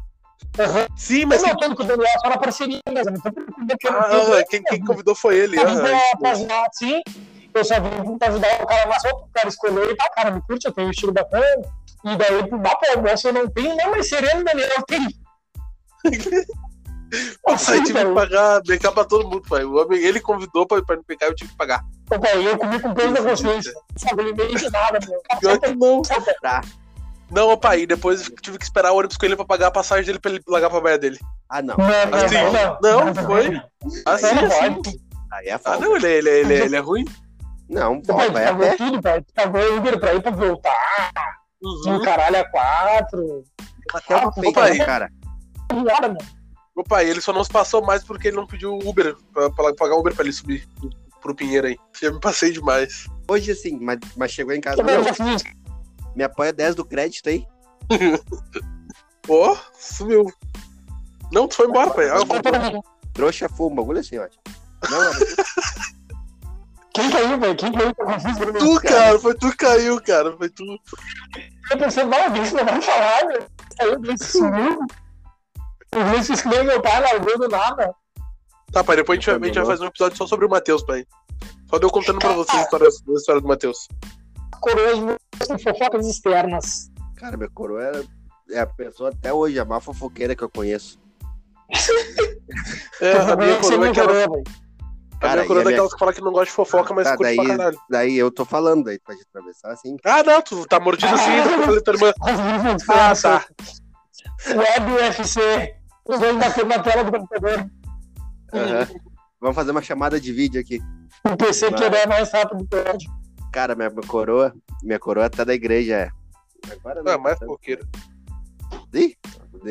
Aham. Sim, Eu mas não tô com o Daniel só na parceria mesmo. Eu Ah, quem, quem convidou foi ele. Eu ajudar, sim. Eu só vim pra ajudar o cara na sopa, o cara escolheu e tá, cara, me curte, eu tenho um estilo bacana. E daí, pro mapa almoço eu não tenho, não, mas sereno Daniel tem. [laughs] Nossa, aí Assim, tive que pagar BK pra todo mundo, pai. O homem, ele convidou pra, pra me pegar, eu tive que pagar. Ô, pai, eu comi com peso da consciência. Sabe, ele meio de nada, meu. [laughs] Pior que não. Pra... Não, pai, depois eu tive que esperar o ônibus com ele pra pagar a passagem dele pra ele largar pra baia dele. Ah, não. Não, não, Assim, não, não, foi. Assim, Não, não assim. pode. Aí é Ah, falta. não, ele, é- ele, é- ele, ele é ruim. Não, pô, pai, tu vai a pagou pé. tudo, pai. Tu pagou Uber pra ir pra voltar. Uhum. Um caralho a quatro. Até Ah, né, cara. Nada, meu. Ô, pai, ele só não se passou mais porque ele não pediu Uber, pra, pra pagar Uber pra ele subir pro Pinheiro aí. Eu me passei demais. Hoje, assim, mas, mas chegou em casa. Também eu Não, já fiz. me apoia 10 do crédito aí. [laughs] Ó, sumiu. Não, tu foi embora, pai. Ah. Trouxa um bagulho assim, ó. Não, era- Quem caiu, velho? Quem caiu? Eu confuso pra mim. Tu, cara, foi tu que caiu, cara. Foi tu. Eu pensei, não, o Vince não vai falar, meu. Aí o Vince sumiu. O escreveu meu pai, largou do nada. Tá, pai, depois a gente, vai, a gente vai fazer um episódio só sobre o Matheus, pai. Só deu contando pra vocês a história, a história do Matheus. Coroas com fofocas externas. Cara, minha coroa era, é a pessoa até hoje, a mais fofoqueira que eu conheço. É, a minha é coroa é coroa, velho. a Cara, é e a minha- daquelas que fala que não gosta de fofoca, mas Tá, curte daí, pra caralho. daí eu tô falando, daí pode atravessar assim. Ah, não, tu tá mordido assim, pra fazer tua irmã. Ah, tá. Web UFC. Os dois batendo na tela do computador. Aham. Vamos fazer uma chamada de vídeo aqui. O PC Mas... quebrar mais rápido que o Cara, minha coroa, minha coroa tá da igreja, é. Agora não. É mais fofoqueiro. Ih,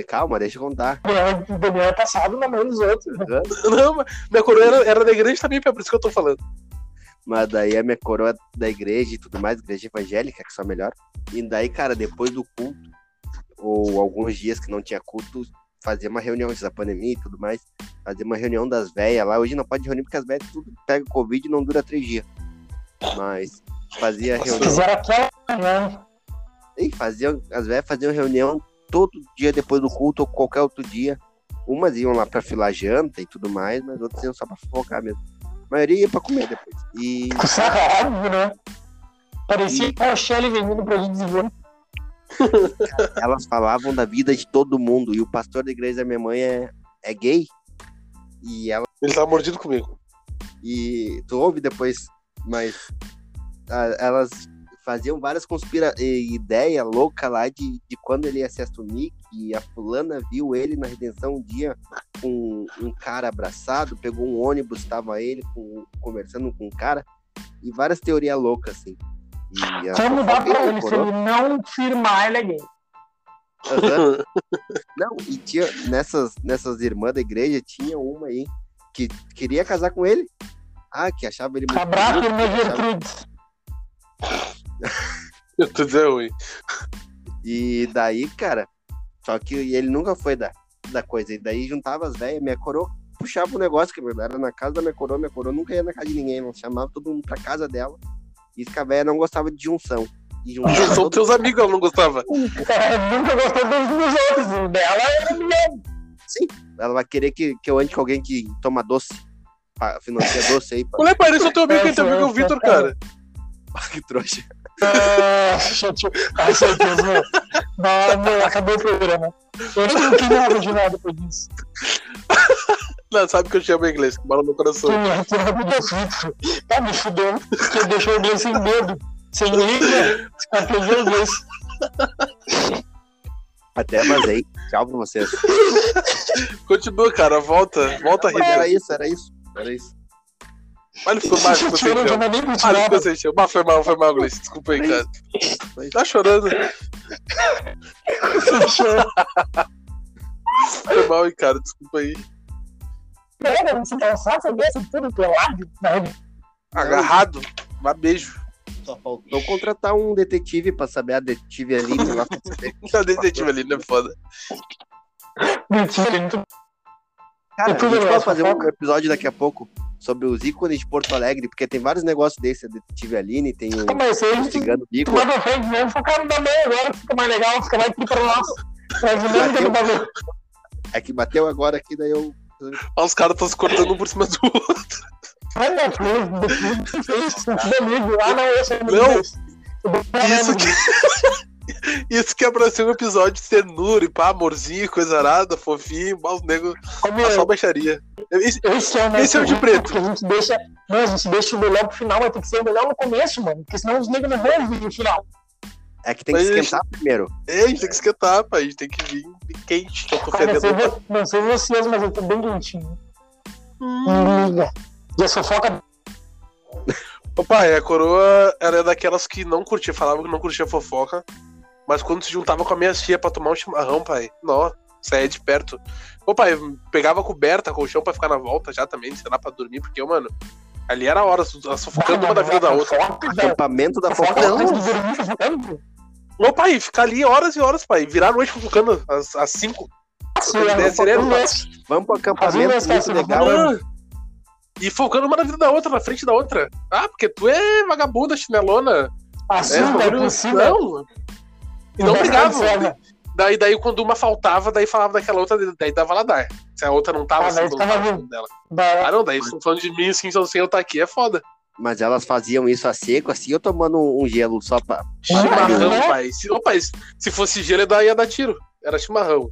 calma, deixa eu contar. O Daniel é passado na mão dos outros. [laughs] Não, mas minha coroa era, era da igreja também, por isso que eu tô falando. Mas daí a minha coroa da igreja e tudo mais, igreja evangélica, que só melhor. E daí, cara, depois do culto, ou alguns dias que não tinha culto, fazia uma reunião antes da pandemia e tudo mais. Fazia uma reunião das velhas lá. Hoje não pode reunir porque as velhas tudo pega Covid e não dura três dias. Mas fazia reunião. Fizeram aquela né? E faziam, as velhas faziam reunião todo dia depois do culto ou qualquer outro dia. Umas iam lá pra filar janta e tudo mais, mas outras iam só pra focar mesmo. A maioria ia pra comer depois. E. Óbvio, né? Parecia e... a Shelly vendendo pra gente dizer. [laughs] Elas falavam da vida de todo mundo. E o pastor da igreja da minha mãe é, é gay. E ela. Ele tá mordido comigo. E tu ouve depois, mas elas faziam várias conspira ideia louca lá de, de quando ele ia se assumir, que a fulana viu ele na redenção um dia com um cara abraçado, pegou um ônibus, estava ele com, conversando com um cara, e várias teorias loucas, assim. Como dá pra ele, se ele não firmar, ele é gay. Uhum. não, e tinha nessas, nessas irmãs da igreja, tinha uma aí que queria casar com ele. Ah, que achava ele muito. Abraço, irmã Gertrude. Eu [laughs] tô dizendo ruim. E daí, cara, só que ele nunca foi da, da coisa. E daí juntava as velhas, minha coroa puxava o negócio, que era na casa da minha coroa, minha coroa nunca ia na casa de ninguém, não chamava todo mundo pra casa dela. E que a velha não gostava de junção. E [laughs] junção todo... teus amigos ela não gostava. [laughs] É, nunca gostou dos outros, dela era mesmo. Sim, ela vai querer que, que eu ande com alguém que toma doce. Financia doce aí. Pra... Olha, parece o teu amigo que tem amigo é o Vitor, cara. que trouxa. Ah, com certeza, meu. Não, meu, acabou o programa. Eu não tenho nada de nada depois disso. Não, sabe que eu chamo inglês, que bola no coração. Tu é muito Tá me fudendo. Que deixou o inglês sem medo. Sem língua. Aprendeu inglês. Até vazei. Tchau pra vocês. Continua, cara. Volta. Volta a rir. Era isso, era isso. Era isso. Olha, ficou mais ficou sem chão. Bah, foi mal, foi mal, Gleice. Desculpa aí, cara. Tá chorando. foi mal, hein, cara. Desculpa aí. Pega, você cansado, você vê tudo pelado. Agarrado. Um beijo. Só faltou contratar um detetive pra saber a detetive ali. lá [laughs] a detetive ali, não é foda. Detetive Cara, a gente pode fazer um episódio daqui a pouco sobre os ícones de Porto Alegre, porque tem vários negócios desse, a Detetive Aline, tem o, Mas o Cigano Bico. Mas não frente mesmo, focaram também agora, fica mais legal, fica mais aqui pra nós. Bateu, é que bateu agora aqui, daí eu... Ah, os caras estão se cortando um por cima do outro. Ai, meu Deus, ah, não, eu sou Não, isso que... Isso que é pra ser um episódio de ternura e pá, amorzinho, coisa arada, fofinho, mal os negros. É só baixaria. Esse, esse, é, esse é o de preto. A gente deixa. Não, a gente deixa o melhor pro final, mas tem que ser o melhor no começo, mano. Porque senão os negros não vão vir no final. É que tem que mas esquentar gente... primeiro. É, a gente tem que esquentar, pai. A gente tem que vir quente, que eu tô Cara, fedendo. Não sei vocês, mas eu tô bem quentinho. Hum. Liga. E a fofoca. Opa, a coroa era daquelas que não curtia, falava que não curtia fofoca. Mas quando se juntava com a minha tia pra tomar um chimarrão, pai, nó, saía de perto. Ô, pai, pegava a coberta, colchão pra ficar na volta já também, sei lá, pra dormir, porque, eu, mano, ali era hora, sufocando uma da vida da outra. Acampamento da fofoca. Ô, pai, ficar ali horas e horas, pai, virar a noite fofocando às, às cinco. Vamos pro acampamento, muito legal. Ah, e focando uma na vida da outra, na frente da outra. Ah, porque tu é vagabunda, chinelona. Assim, é, não, não, e não brigavam. Daí, daí, quando uma faltava, daí falava daquela outra, daí dava ladar. Se a outra não tava, ah, assim, tava dela. Ah, não, daí estão falando de mim assim, só sem eu estar aqui, é foda. Mas elas faziam isso a seco, assim, eu tomando um, gelo só pra. Chimarrão, ah, pai. Se, pai. Se fosse gelo, eu ia dar tiro. Era chimarrão.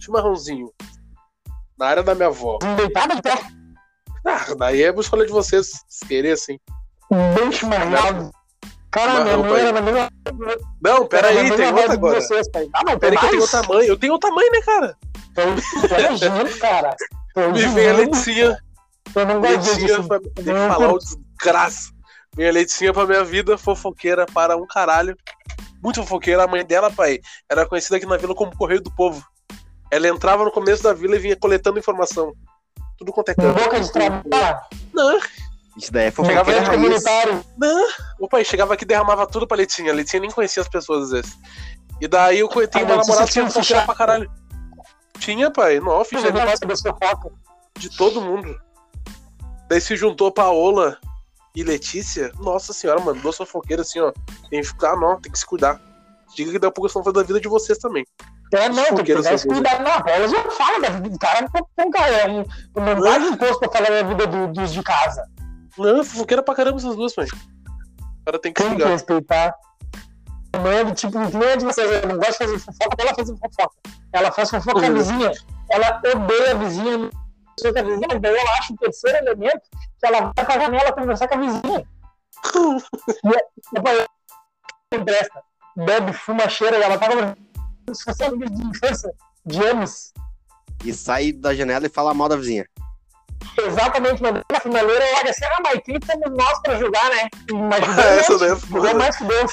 Chimarrãozinho. Na área da minha avó. Ah, daí é a escolha de vocês, se querer, assim. Bem chimarrão. Cara, minha mãe era na mesma. Não, pera aí, tem outra agora. Vocês, pai. Ah, não, pera aí que eu tenho o tamanho. Eu tenho o tamanho, né, cara? Tô, tô cara. Tô Me vem a Leticinha. Eu não gosto Letícia, disso. pra... tem que falar o desgraça. Minha Letícia pra minha vida, fofoqueira para um caralho. Muito fofoqueira. A mãe dela, pai, era conhecida aqui na vila como Correio do Povo. Ela entrava no começo da vila e vinha coletando informação. Tudo quanto é canto. boca de trabalho. Não, Isso daí é Chegava de raiz. comunitário. não. O pai chegava aqui e derramava tudo pra Letinha. A Letinha nem conhecia as pessoas às vezes. E daí eu tenho Ah, uma mas namorada que tinha fofoqueira ficha- pra caralho. Tinha, pai. Não, Eu das fofocas. de todo mundo. Daí se juntou Paola e Letícia. Nossa senhora, mano, duas fofoqueiras assim, ó. Tem que ficar, não, tem que se cuidar. Diga que daqui a pouco estão falando da vida de vocês também. É, não, tem que são cuidado na bola. Já fala da vida do cara, não. É um, não de imposto pra falar da vida do- dos de casa. Não, fofoqueira pra caramba essas duas, mãe. O cara tem que se Tem que respeitar. Não é do tipo, não é de vocês, eu não gosto de fazer fofoca, ela faz fofoca. Ela faz fofoca com a Uhum. vizinha, ela odeia a vizinha, não sei com a vizinha, daí ela acha o terceiro elemento que ela vai pra janela conversar com a vizinha. [laughs] e é- depois não presta. Bebe, fuma, cheira, e ela tá conversando se fosse amiga de infância, de anos. E sai da janela e fala mal da vizinha. Exatamente, na finaleira, olha assim, ah, mas quem somos nós pra julgar, né? Imagina, Essa daí é foda. mais que Deus.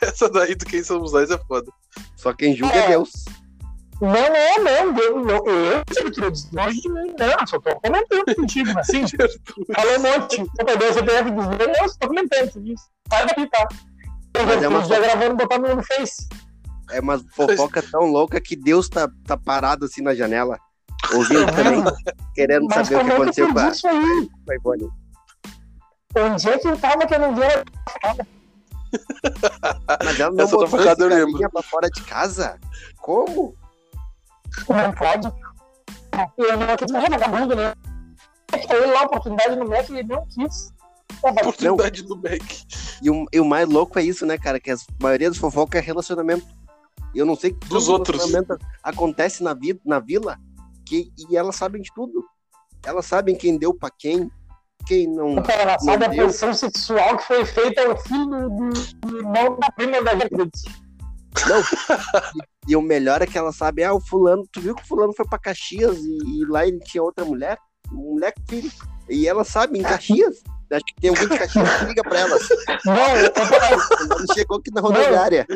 Essa daí do quem somos nós é foda. Só quem julga é É. Deus. Não, é, não, eu, eu, eu de longe de mim, não, só tô comentando contigo, assim, [laughs] falou um monte, eu peguei o CPF dos meus, eu só tô comentando isso, sai daqui, tá? Eu Mas é uma já gravando, botando no Face. É uma fofoca tão louca que Deus tá, tá parado assim na janela, ouvindo também, querendo Mas saber o que é aconteceu que com a, foi isso aí? a Ivone. Onde é que eu tava que eu não via? Mas ela não Essa botou eu esse lembro. carinha pra fora de casa? Como? Não pode. Eu não quis mais vagabundo, né? Foi lá a oportunidade no Mac e ele não quis. É, Oportunidade do Mac. E o, e o mais louco é isso, né, cara? Que a maioria das fofocas é relacionamento. E eu não sei que Dos tanto outros. relacionamento acontece na, vida, na vila que, e elas sabem de tudo. Elas sabem quem deu pra quem, quem não. Ela sabe a posição sexual que foi feita ao filho do, irmão da prima da gente. Não. e, e o melhor é que ela sabe, ah, o fulano, tu viu que o fulano foi pra Caxias e, e lá ele tinha outra mulher? Um moleque filho. E ela sabe, em Caxias. Acho que tem alguém de Caxias que liga pra elas. Não, eu tô falando. Quando chegou aqui na rodoviária.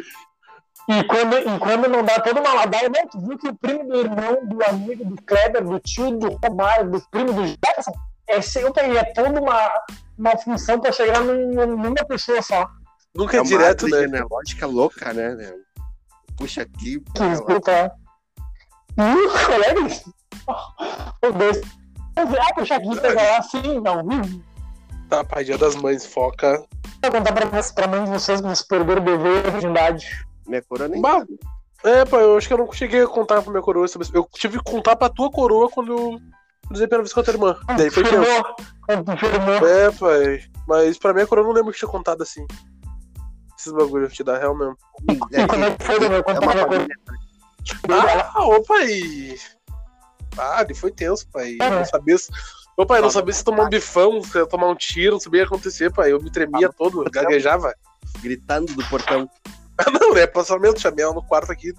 E quando, e quando não dá toda uma ladaia, não, tu viu que o primo do irmão, do amigo, do Kleber, do tio do Romário, do primo do Jefferson, é sempre é toda uma, uma função pra chegar num- numa pessoa só. Nunca é, uma direto, árvore né? genealógica louca, né? né? Puxa aqui. Escuta. E os colegas, os dois, ah, puxa aqui, pega lá assim, não, viu? Tá, pai, dia das mães, foca. Vou contar pra, pra mãe de vocês que vocês perderam o bebê e a virgindade. Minha coroa nem. Bah, É, pai, eu acho que eu não cheguei a contar pra minha coroa. Eu tive que contar pra tua coroa quando eu cruzei pela vez com a tua irmã. Daí foi tenso. Firmou. É, pai. Mas pra minha coroa eu não lembro que tinha contado assim. Esses bagulhos te dá real mesmo. É que foi, meu? é Quando uma tava com família. Ah, ô pai! Ah, ele foi tenso, pai. É. Não sabia se... Ô pai, não sabia se tomar um bifão, se ia tomar um tiro, não sabia o que ia acontecer, pai. Eu me tremia todo, gaguejava. gritando do portão. Ah, [laughs] não, né? Passamento, chamei ela no quarto aqui.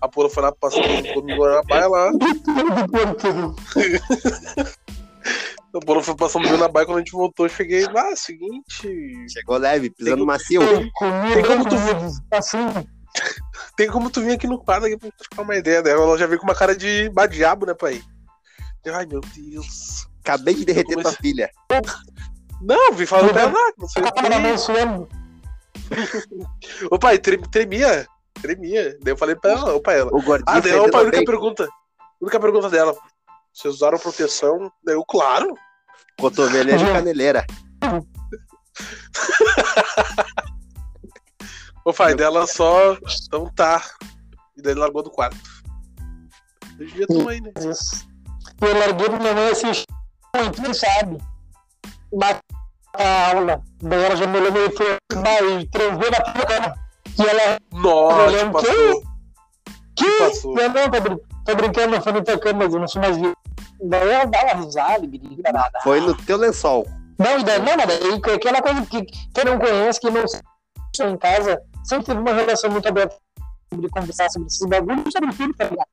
A porra foi lá, passou comigo na baia lá. [laughs] A porra foi passando comigo na baia quando a gente voltou. Eu cheguei, ah, seguinte. Chegou leve, pisando Tem- macio. Comigo, Tem como tu- assim, Tem como tu vir aqui no quarto aqui pra gente trocar uma ideia dela. Ela já veio com uma cara de badiabo, né, pai? Ai, meu Deus. Acabei de derreter Comecei- tua filha. Não, vim falando pra ela, não sei o que. [laughs] Ô pai, tre- tremia. Tremia. Daí eu falei pra ela, ô pai, ela. O Ah, daí ô pai, a única bem. pergunta. A única pergunta dela. Vocês usaram proteção? Daí eu, claro. Cotoveleira [laughs] e caneleira. O pai dela só. Então tá. E daí ele largou do quarto. Eu devia tomar aí, né? E eu larguei pra minha mãe assistir. Tu sabe. Mas a aula. Daí ela já me olhou meio e trovou na boca. E ela. Nossa, Olhando passou. Que? passou? Eu não, tô, brin tô brincando, foi no teu cama, mas eu não sou mais vivo. Daí ela dá uma risada, grita nada. Foi no teu lençol. Não, daí, não, mas daí aquela coisa que quem não conhece, quem não sabe em casa, sempre teve uma relação muito aberta sobre conversar sobre esses bagulhos, sobre tudo, tá ligado?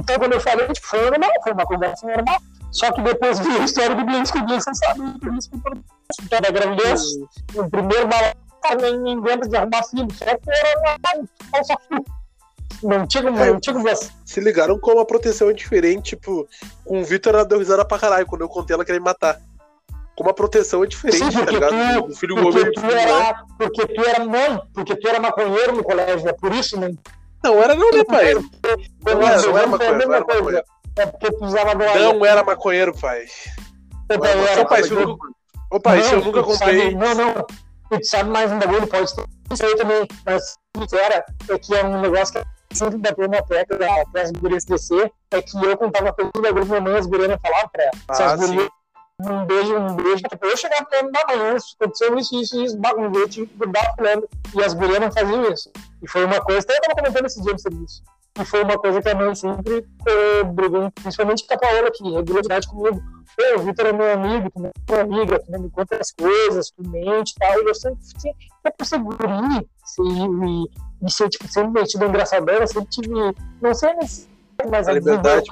Então, quando eu falei, tipo, foi normal, foi uma conversa normal. Só que depois a história do Glenn que o Glenn sabe por isso que da gravidez, o primeiro balão nem inventa de arrumar filho, só que era falsa filho. Não tinha é, não tinha como Se ligaram como a proteção é diferente, tipo, com o Vitor ela deu risada pra caralho quando eu contei ela querer me matar. Como a proteção é diferente, Sim, tá ligado? Tu, o filho homem tu era, né? Porque tu era mãe, porque tu era maconheiro no colégio, é por isso, né? Não era não, né, pai? Não, não, era, não era maconheiro, não era maconheiro. É porque tu usava Não era maconheiro, pai. Ô, pai, se eu nunca, ô, pai, se eu nunca comprei. Não, não. Tu sabe mais um bagulho, pode ter isso aí também. Mas o que era é que é um negócio que sempre bateu na tecla para as gurias descer, é que eu contava tudo da grupo da mãe, as gurias não falavam pra ela. Ah, se as gurias um beijo, um beijo. Eu chegava falando da manhã, aconteceu isso, isso, isso, um beijo, tive que falando. E as gurias não faziam isso. E foi uma coisa, até eu tava comentando esse dia no serviço. E foi uma coisa que a mãe sempre eh, brigou, principalmente com a Paola, que regularidade comigo. Pô, o Vitor é meu amigo, tu é minha amiga, tu não me conta as coisas, tu mente e tal. E eu sempre, sempre por ser guri, e, e ser, tipo, sempre metido engraçadão, eu sempre tive, não sei mas a liberdade,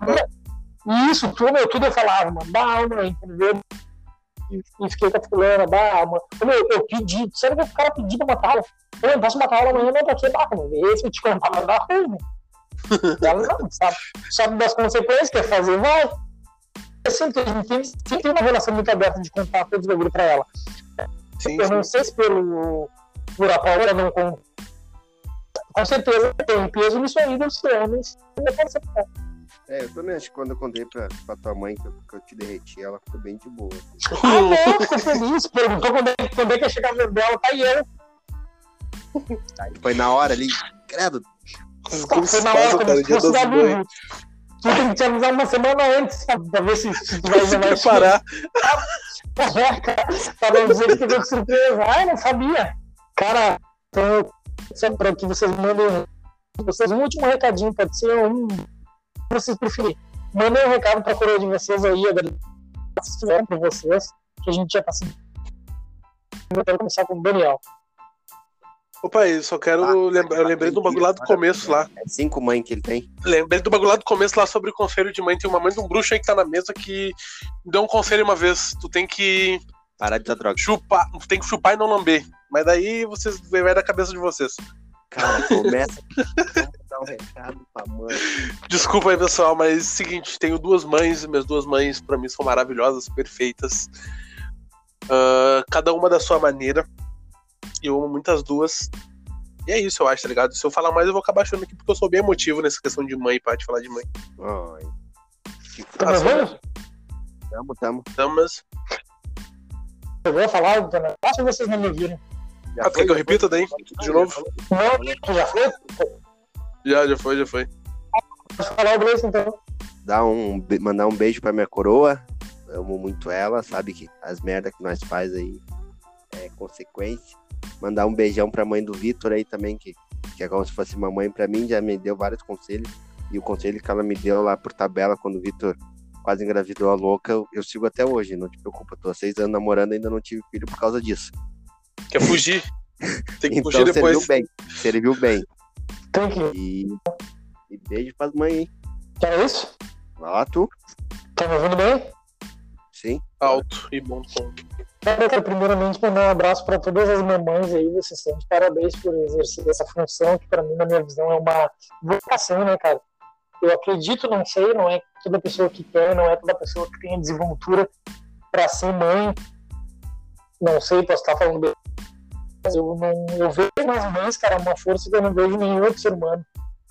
e isso, tudo, eu, tudo eu falava, mano, bah, entendeu? E, e fiquei com a fulana, bah, mano. Eu, eu pedi, sabe que o cara pediu pra matar ela? Eu não posso matar ela amanhã, não, porque, bah, mano, esse eu te mas dá ruim, né? Ela não, sabe, sabe das consequências, quer fazer, vai. Eu sempre, sempre, sempre tenho uma relação muito aberta de contar os bagulho pra ela. Sim, eu sim. não sei se pelo, por a Paula não com, com certeza tem peso nisso aí dos homens. É, eu também acho que quando eu contei pra, pra tua mãe que eu, que eu te derreti, ela ficou bem de boa. Ah, não, ficou feliz. Perguntou quando é, quando é que ia chegar a dela, tá aí eu. Foi na hora ali, credo. Como foi na hora, como se fosse da Vivo. Tu tem que te avisar uma semana antes, pra ver se, tu vai [laughs] se preparar. pra não dizer que teve surpresa. Ah, não sabia. Cara, então, só pra que vocês mandem. Vocês um último recadinho, pode ser um vocês preferirem. Mandem um recado para a coroa de vocês aí, se fizeram para vocês, que a gente já passou. Eu quero começar com o Daniel. Opa, eu só quero ah, lembrar, eu lembrei do bagulho lá do começo lá. É cinco mães que ele tem. Lembrei do bagulho lá do começo lá sobre o conselho de mãe. Tem uma mãe de um bruxo aí que tá na mesa que deu um conselho uma vez. Tu tem que. Parar de dar droga. Chupar, tu tem que chupar e não lamber. Mas daí vocês vai da cabeça de vocês. Cara, começa. [laughs] dar um recado pra mãe. Desculpa aí, pessoal, mas é o seguinte: tenho duas mães, e minhas duas mães, para mim, são maravilhosas, perfeitas. Uh, cada uma da sua maneira. Eu amo muitas duas. E é isso, eu acho, tá ligado? Se eu falar mais, eu vou acabar achando aqui, porque eu sou bem emotivo nessa questão de mãe, para de falar de mãe. Ai. Tá me vendo? Tamo, tamo. Tamo, mas. Eu vou falar, dona. Acho que vocês não me viram. Já ah, quer que eu repita daí? De novo? Não, já foi? Já, já foi, já foi. Posso falar o então? Dar um, mandar um beijo pra minha coroa. Eu amo muito ela, sabe que as merdas que nós faz aí é consequência. Mandar um beijão pra mãe do Vitor aí também, que, que é como se fosse uma mãe pra mim, já me deu vários conselhos. E o conselho que ela me deu lá por tabela quando o Vitor quase engravidou a louca, eu, eu sigo até hoje, não te preocupa. Tô há seis anos namorando e ainda não tive filho por causa disso. Quer fugir? Tem que então, fugir depois. Serviu bem. Serviu bem. Que. E, e beijo pras mães, hein? É isso? Vai lá, tu. Tá me ouvindo bem? Sim. Alto e bom tom. Quero primeiramente mandar um abraço para todas as mamães aí, vocês estão de parabéns por exercer essa função, que para mim, na minha visão, é uma vocação, né, cara? Eu acredito, não sei, não é toda pessoa que quer, não é toda pessoa que tem a desenvoltura para ser mãe, não sei, posso estar falando bem. Eu, não, eu vejo nas mães, cara, uma força que eu não vejo em nenhum outro ser humano.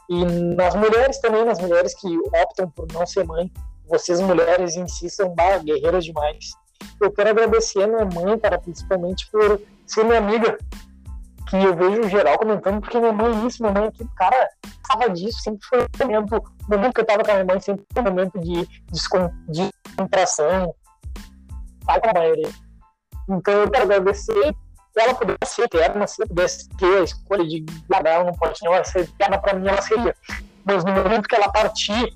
E nas mulheres também, nas mulheres que optam por não ser mãe, vocês mulheres são bah, guerreiras demais. Eu quero agradecer a minha mãe, cara, principalmente por ser minha amiga, que eu vejo geral comentando, porque minha mãe é isso, minha mãe aqui, cara, tava disso, sempre foi um momento, no momento que eu tava com a minha mãe, sempre foi um momento de descontração, tá com a maioria então eu quero agradecer se ela pudesse ser eterna, se ela pudesse ter a escolha de guardar, ela não pode ela ser eterna, para mim ela seria. Mas no momento que ela partir,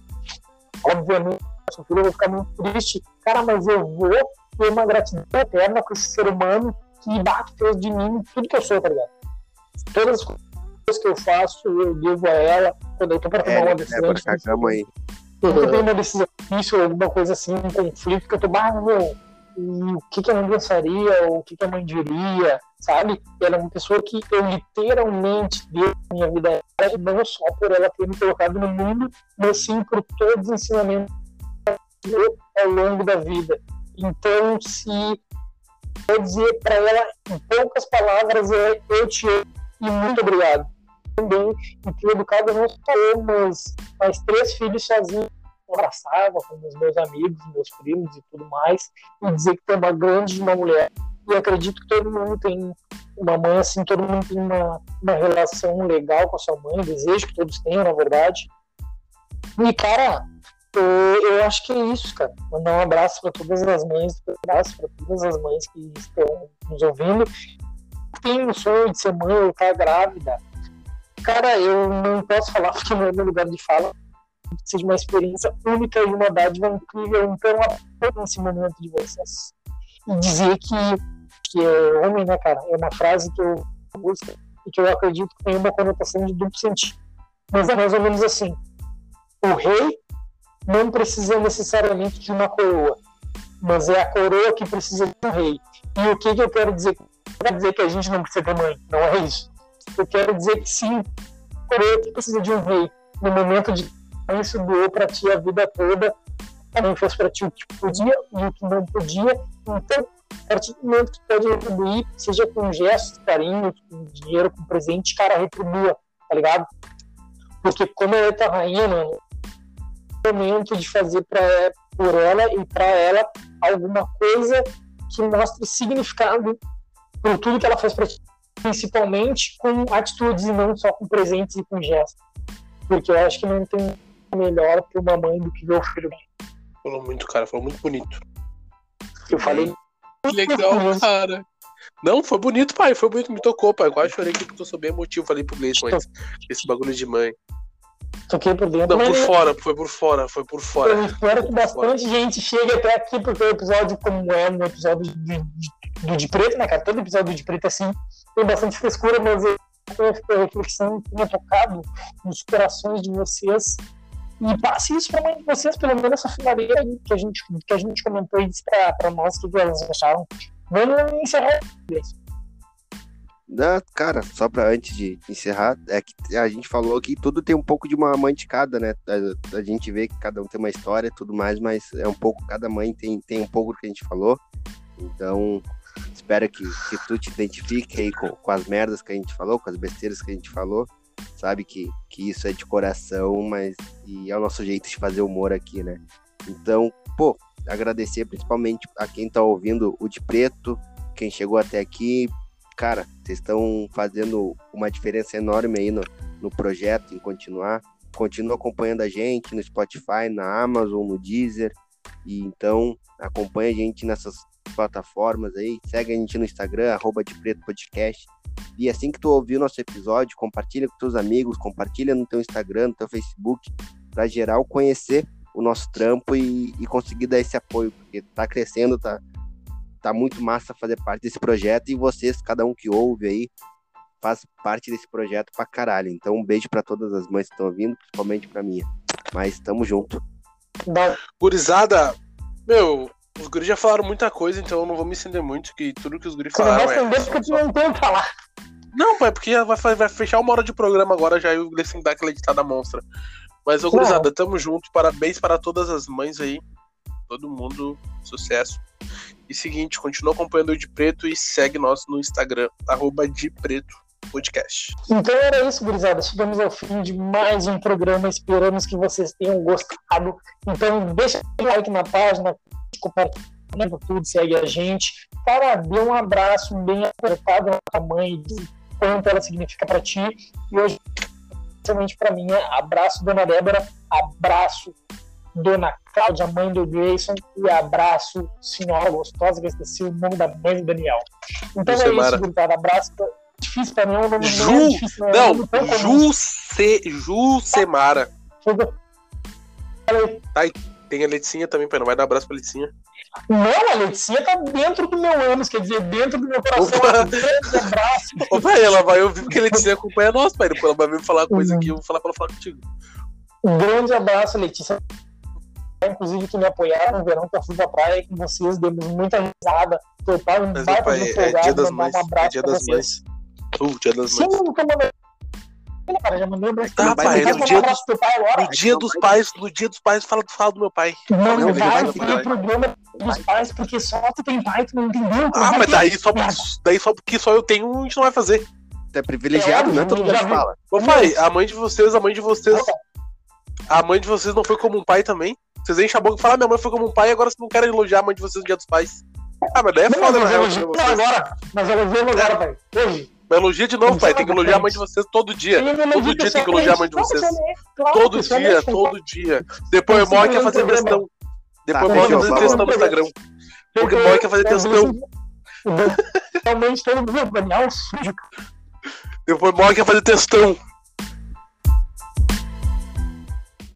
obviamente, eu vou ficar muito triste. Cara, mas eu vou ter uma gratidão eterna com esse ser humano que bate fez de mim tudo que eu sou, tá ligado? Todas as coisas que eu faço, eu devo a ela. Quando eu tô pra tomar é, uma decisão. É, aí. Nunca tem uma decisão difícil, alguma coisa assim, um conflito que eu tô, ah, meu, o que, que a mãe pensaria, ou o que, que a mãe diria, sabe? Ela é uma pessoa que eu literalmente dei a minha vida a ela, não só por ela ter me colocado no mundo, mas sim por todos os ensinamentos ao longo da vida. Então, se eu dizer para ela em poucas palavras, é eu te amo e muito obrigado. Também, e ter educado não só eu, mas mais três filhos sozinhos abraçava com os meus amigos, meus primos e tudo mais, e dizer que tem uma grande uma mulher. E acredito que todo mundo tem uma mãe assim, todo mundo tem uma, uma relação legal com a sua mãe, desejo que todos tenham, na verdade. E, cara, eu, acho que é isso, cara. Mandar um abraço para todas as mães, um abraço para todas as mães que estão nos ouvindo. Tem o sonho de ser mãe ou tá grávida. Cara, eu não posso falar [laughs] porque não é meu lugar de fala, seja uma experiência única e uma dádiva incrível. Então, aproveita esse momento de vocês. E dizer que, que é homem, né, cara? É uma frase que eu uso e que eu acredito que tem uma conotação de duplo sentido. Mas é mais ou menos assim: o rei não precisa necessariamente de uma coroa, mas é a coroa que precisa de um rei. E o que, que eu quero dizer? Não quero dizer que a gente não precisa ter mãe, não é isso. Eu quero dizer que sim, a coroa que precisa de um rei no momento de isso doou para ti a vida toda, também fez para ti o que podia e o que não podia. Então, a partir do momento que pode retribuir, seja com gestos, carinho, com dinheiro, com presente, cara, retribua, tá ligado? Porque como ela é tua rainha, mano, momento de fazer pra, por ela e para ela alguma coisa que mostre significado por tudo que ela faz para ti, principalmente com atitudes e não só com presentes e com gestos. Porque eu acho que não tem melhor para uma mãe do que ver o filho. Falou muito, cara, falou muito bonito. Eu falei. Que legal, cara. Não, foi bonito, pai. Foi bonito, me tocou, pai. Eu quase chorei aqui porque eu sou bem emotivo. Falei pro Gleison esse bagulho de mãe. Toquei por dentro. Não, por fora, foi por fora, foi por fora. Eu espero que bastante gente chegue até aqui, porque o episódio, como é no episódio de, de, do de preto, né, cara? Todo episódio de preto assim tem bastante frescura, mas eu a reflexão tenha tocado nos corações de vocês e passe isso para mãe de vocês, pelo menos essa finaleira que a gente, que a gente comentou e disse para nós o que elas acharam. Vamos encerrar isso. Não, cara, só para antes de encerrar, é que a gente falou que tudo tem um pouco de uma mãe de cada, né? A, a, gente vê que cada um tem uma história e tudo mais, mas é um pouco, cada mãe tem, tem um pouco do que a gente falou. Então, espero que, que tu te identifique aí com, com as merdas que a gente falou, com as besteiras que a gente falou sabe que, que isso é de coração, mas e é o nosso jeito de fazer humor aqui, né? Então, pô, agradecer principalmente a quem tá ouvindo o de preto, quem chegou até aqui. Cara, vocês estão fazendo uma diferença enorme aí no, no projeto, em continuar. Continua acompanhando a gente no Spotify, na Amazon, no Deezer. E então, acompanha a gente nessas plataformas aí. Segue a gente no Instagram, arroba de preto podcast. E assim que tu ouvir o nosso episódio, compartilha com teus amigos, compartilha no teu Instagram, no teu Facebook, para geral conhecer o nosso trampo e, e, conseguir dar esse apoio, porque tá crescendo, tá, tá muito massa fazer parte desse projeto e vocês, cada um que ouve aí, faz parte desse projeto pra caralho. Então um beijo para todas as mães que estão ouvindo, principalmente pra minha. Mas tamo junto. Gurizada, meu, os guris já falaram muita coisa, então eu não vou me estender muito, que tudo que os guris falaram. Você não vai estender é, porque tu não tem falar. Não, pai, porque vai, vai fechar uma hora de programa agora já e o Gleison dá aquela editada monstra. Mas, ô, gurizada, tamo junto. Parabéns para todas as mães aí. Todo mundo, sucesso. E seguinte, continua acompanhando o De Preto e segue nós no Instagram, arroba de Preto Podcast. Então era isso, gurizada. Chegamos ao fim de mais um programa. Esperamos que vocês tenham gostado. Então deixa o like na página, compartilha tudo, segue a gente. Cara, dê um abraço bem apertado na mãe, quanto ela significa para ti. E hoje, especialmente para mim, é abraço, dona Débora, abraço, dona Cláudia, mãe do Grayson, e abraço, senhora gostosa, que eu esqueci o nome da mãe do Daniel. Então é isso, gurizada. Abraço. Difícil pra mim, é um nome Ju, não, é difícil, não, não, não Ju, C, Ju Semara. Tá, tem a Leticinha também, pai. Não vai dar abraço pra Leticinha. Não, a Letícia tá dentro do meu ânus, quer dizer, dentro do meu coração. Opa. Um abraço. Opa, ela vai ouvir porque a Letícia acompanha nós, pai. Depois ela vai vir falar coisa aqui, eu vou falar pra ela falar contigo. Um grande abraço, Letícia. Inclusive, que me apoiaram no verão que eu fui pra praia com vocês, demos muita risada. Pai, um pai, de é folgado, dia das mães. um É abraço dia pra das vocês. mães. Uh, dia das Sim, mães. nunca mandei. Cara, já mandei um abraço Tá, pai, vocês. no dia teu pai agora? No dia dos pais, no dia dos pais, fala, fala do meu pai. Não, Não, vai ter pai. programa dos pais, porque só tu tem pai, tu não entendeu. Ah, mas daí só, daí só porque só eu tenho, a gente não vai fazer. É privilegiado, É, né? Todo mundo fala. Ô pai, a mãe de vocês, a mãe de vocês. A mãe de vocês não foi como um pai também? Vocês enchem a boca e falam, ah, minha mãe foi como um pai, agora vocês não querem elogiar a mãe de vocês no dia dos pais. Ah, mas daí é Não, foda, né, agora. Mas elogia agora, pai. Hoje. Mas elogia de novo, pai. Tem que elogiar a mãe de vocês todo dia. Todo dia tem que elogiar a mãe de vocês. Todo dia, todo dia. Depois o Moi quer fazer textão. Depois o Tá, Moi quer fazer textão no Instagram. Porque o Moi quer fazer textão. Realmente todo mundo, Daniel, sujo. Depois o Moi quer fazer textão.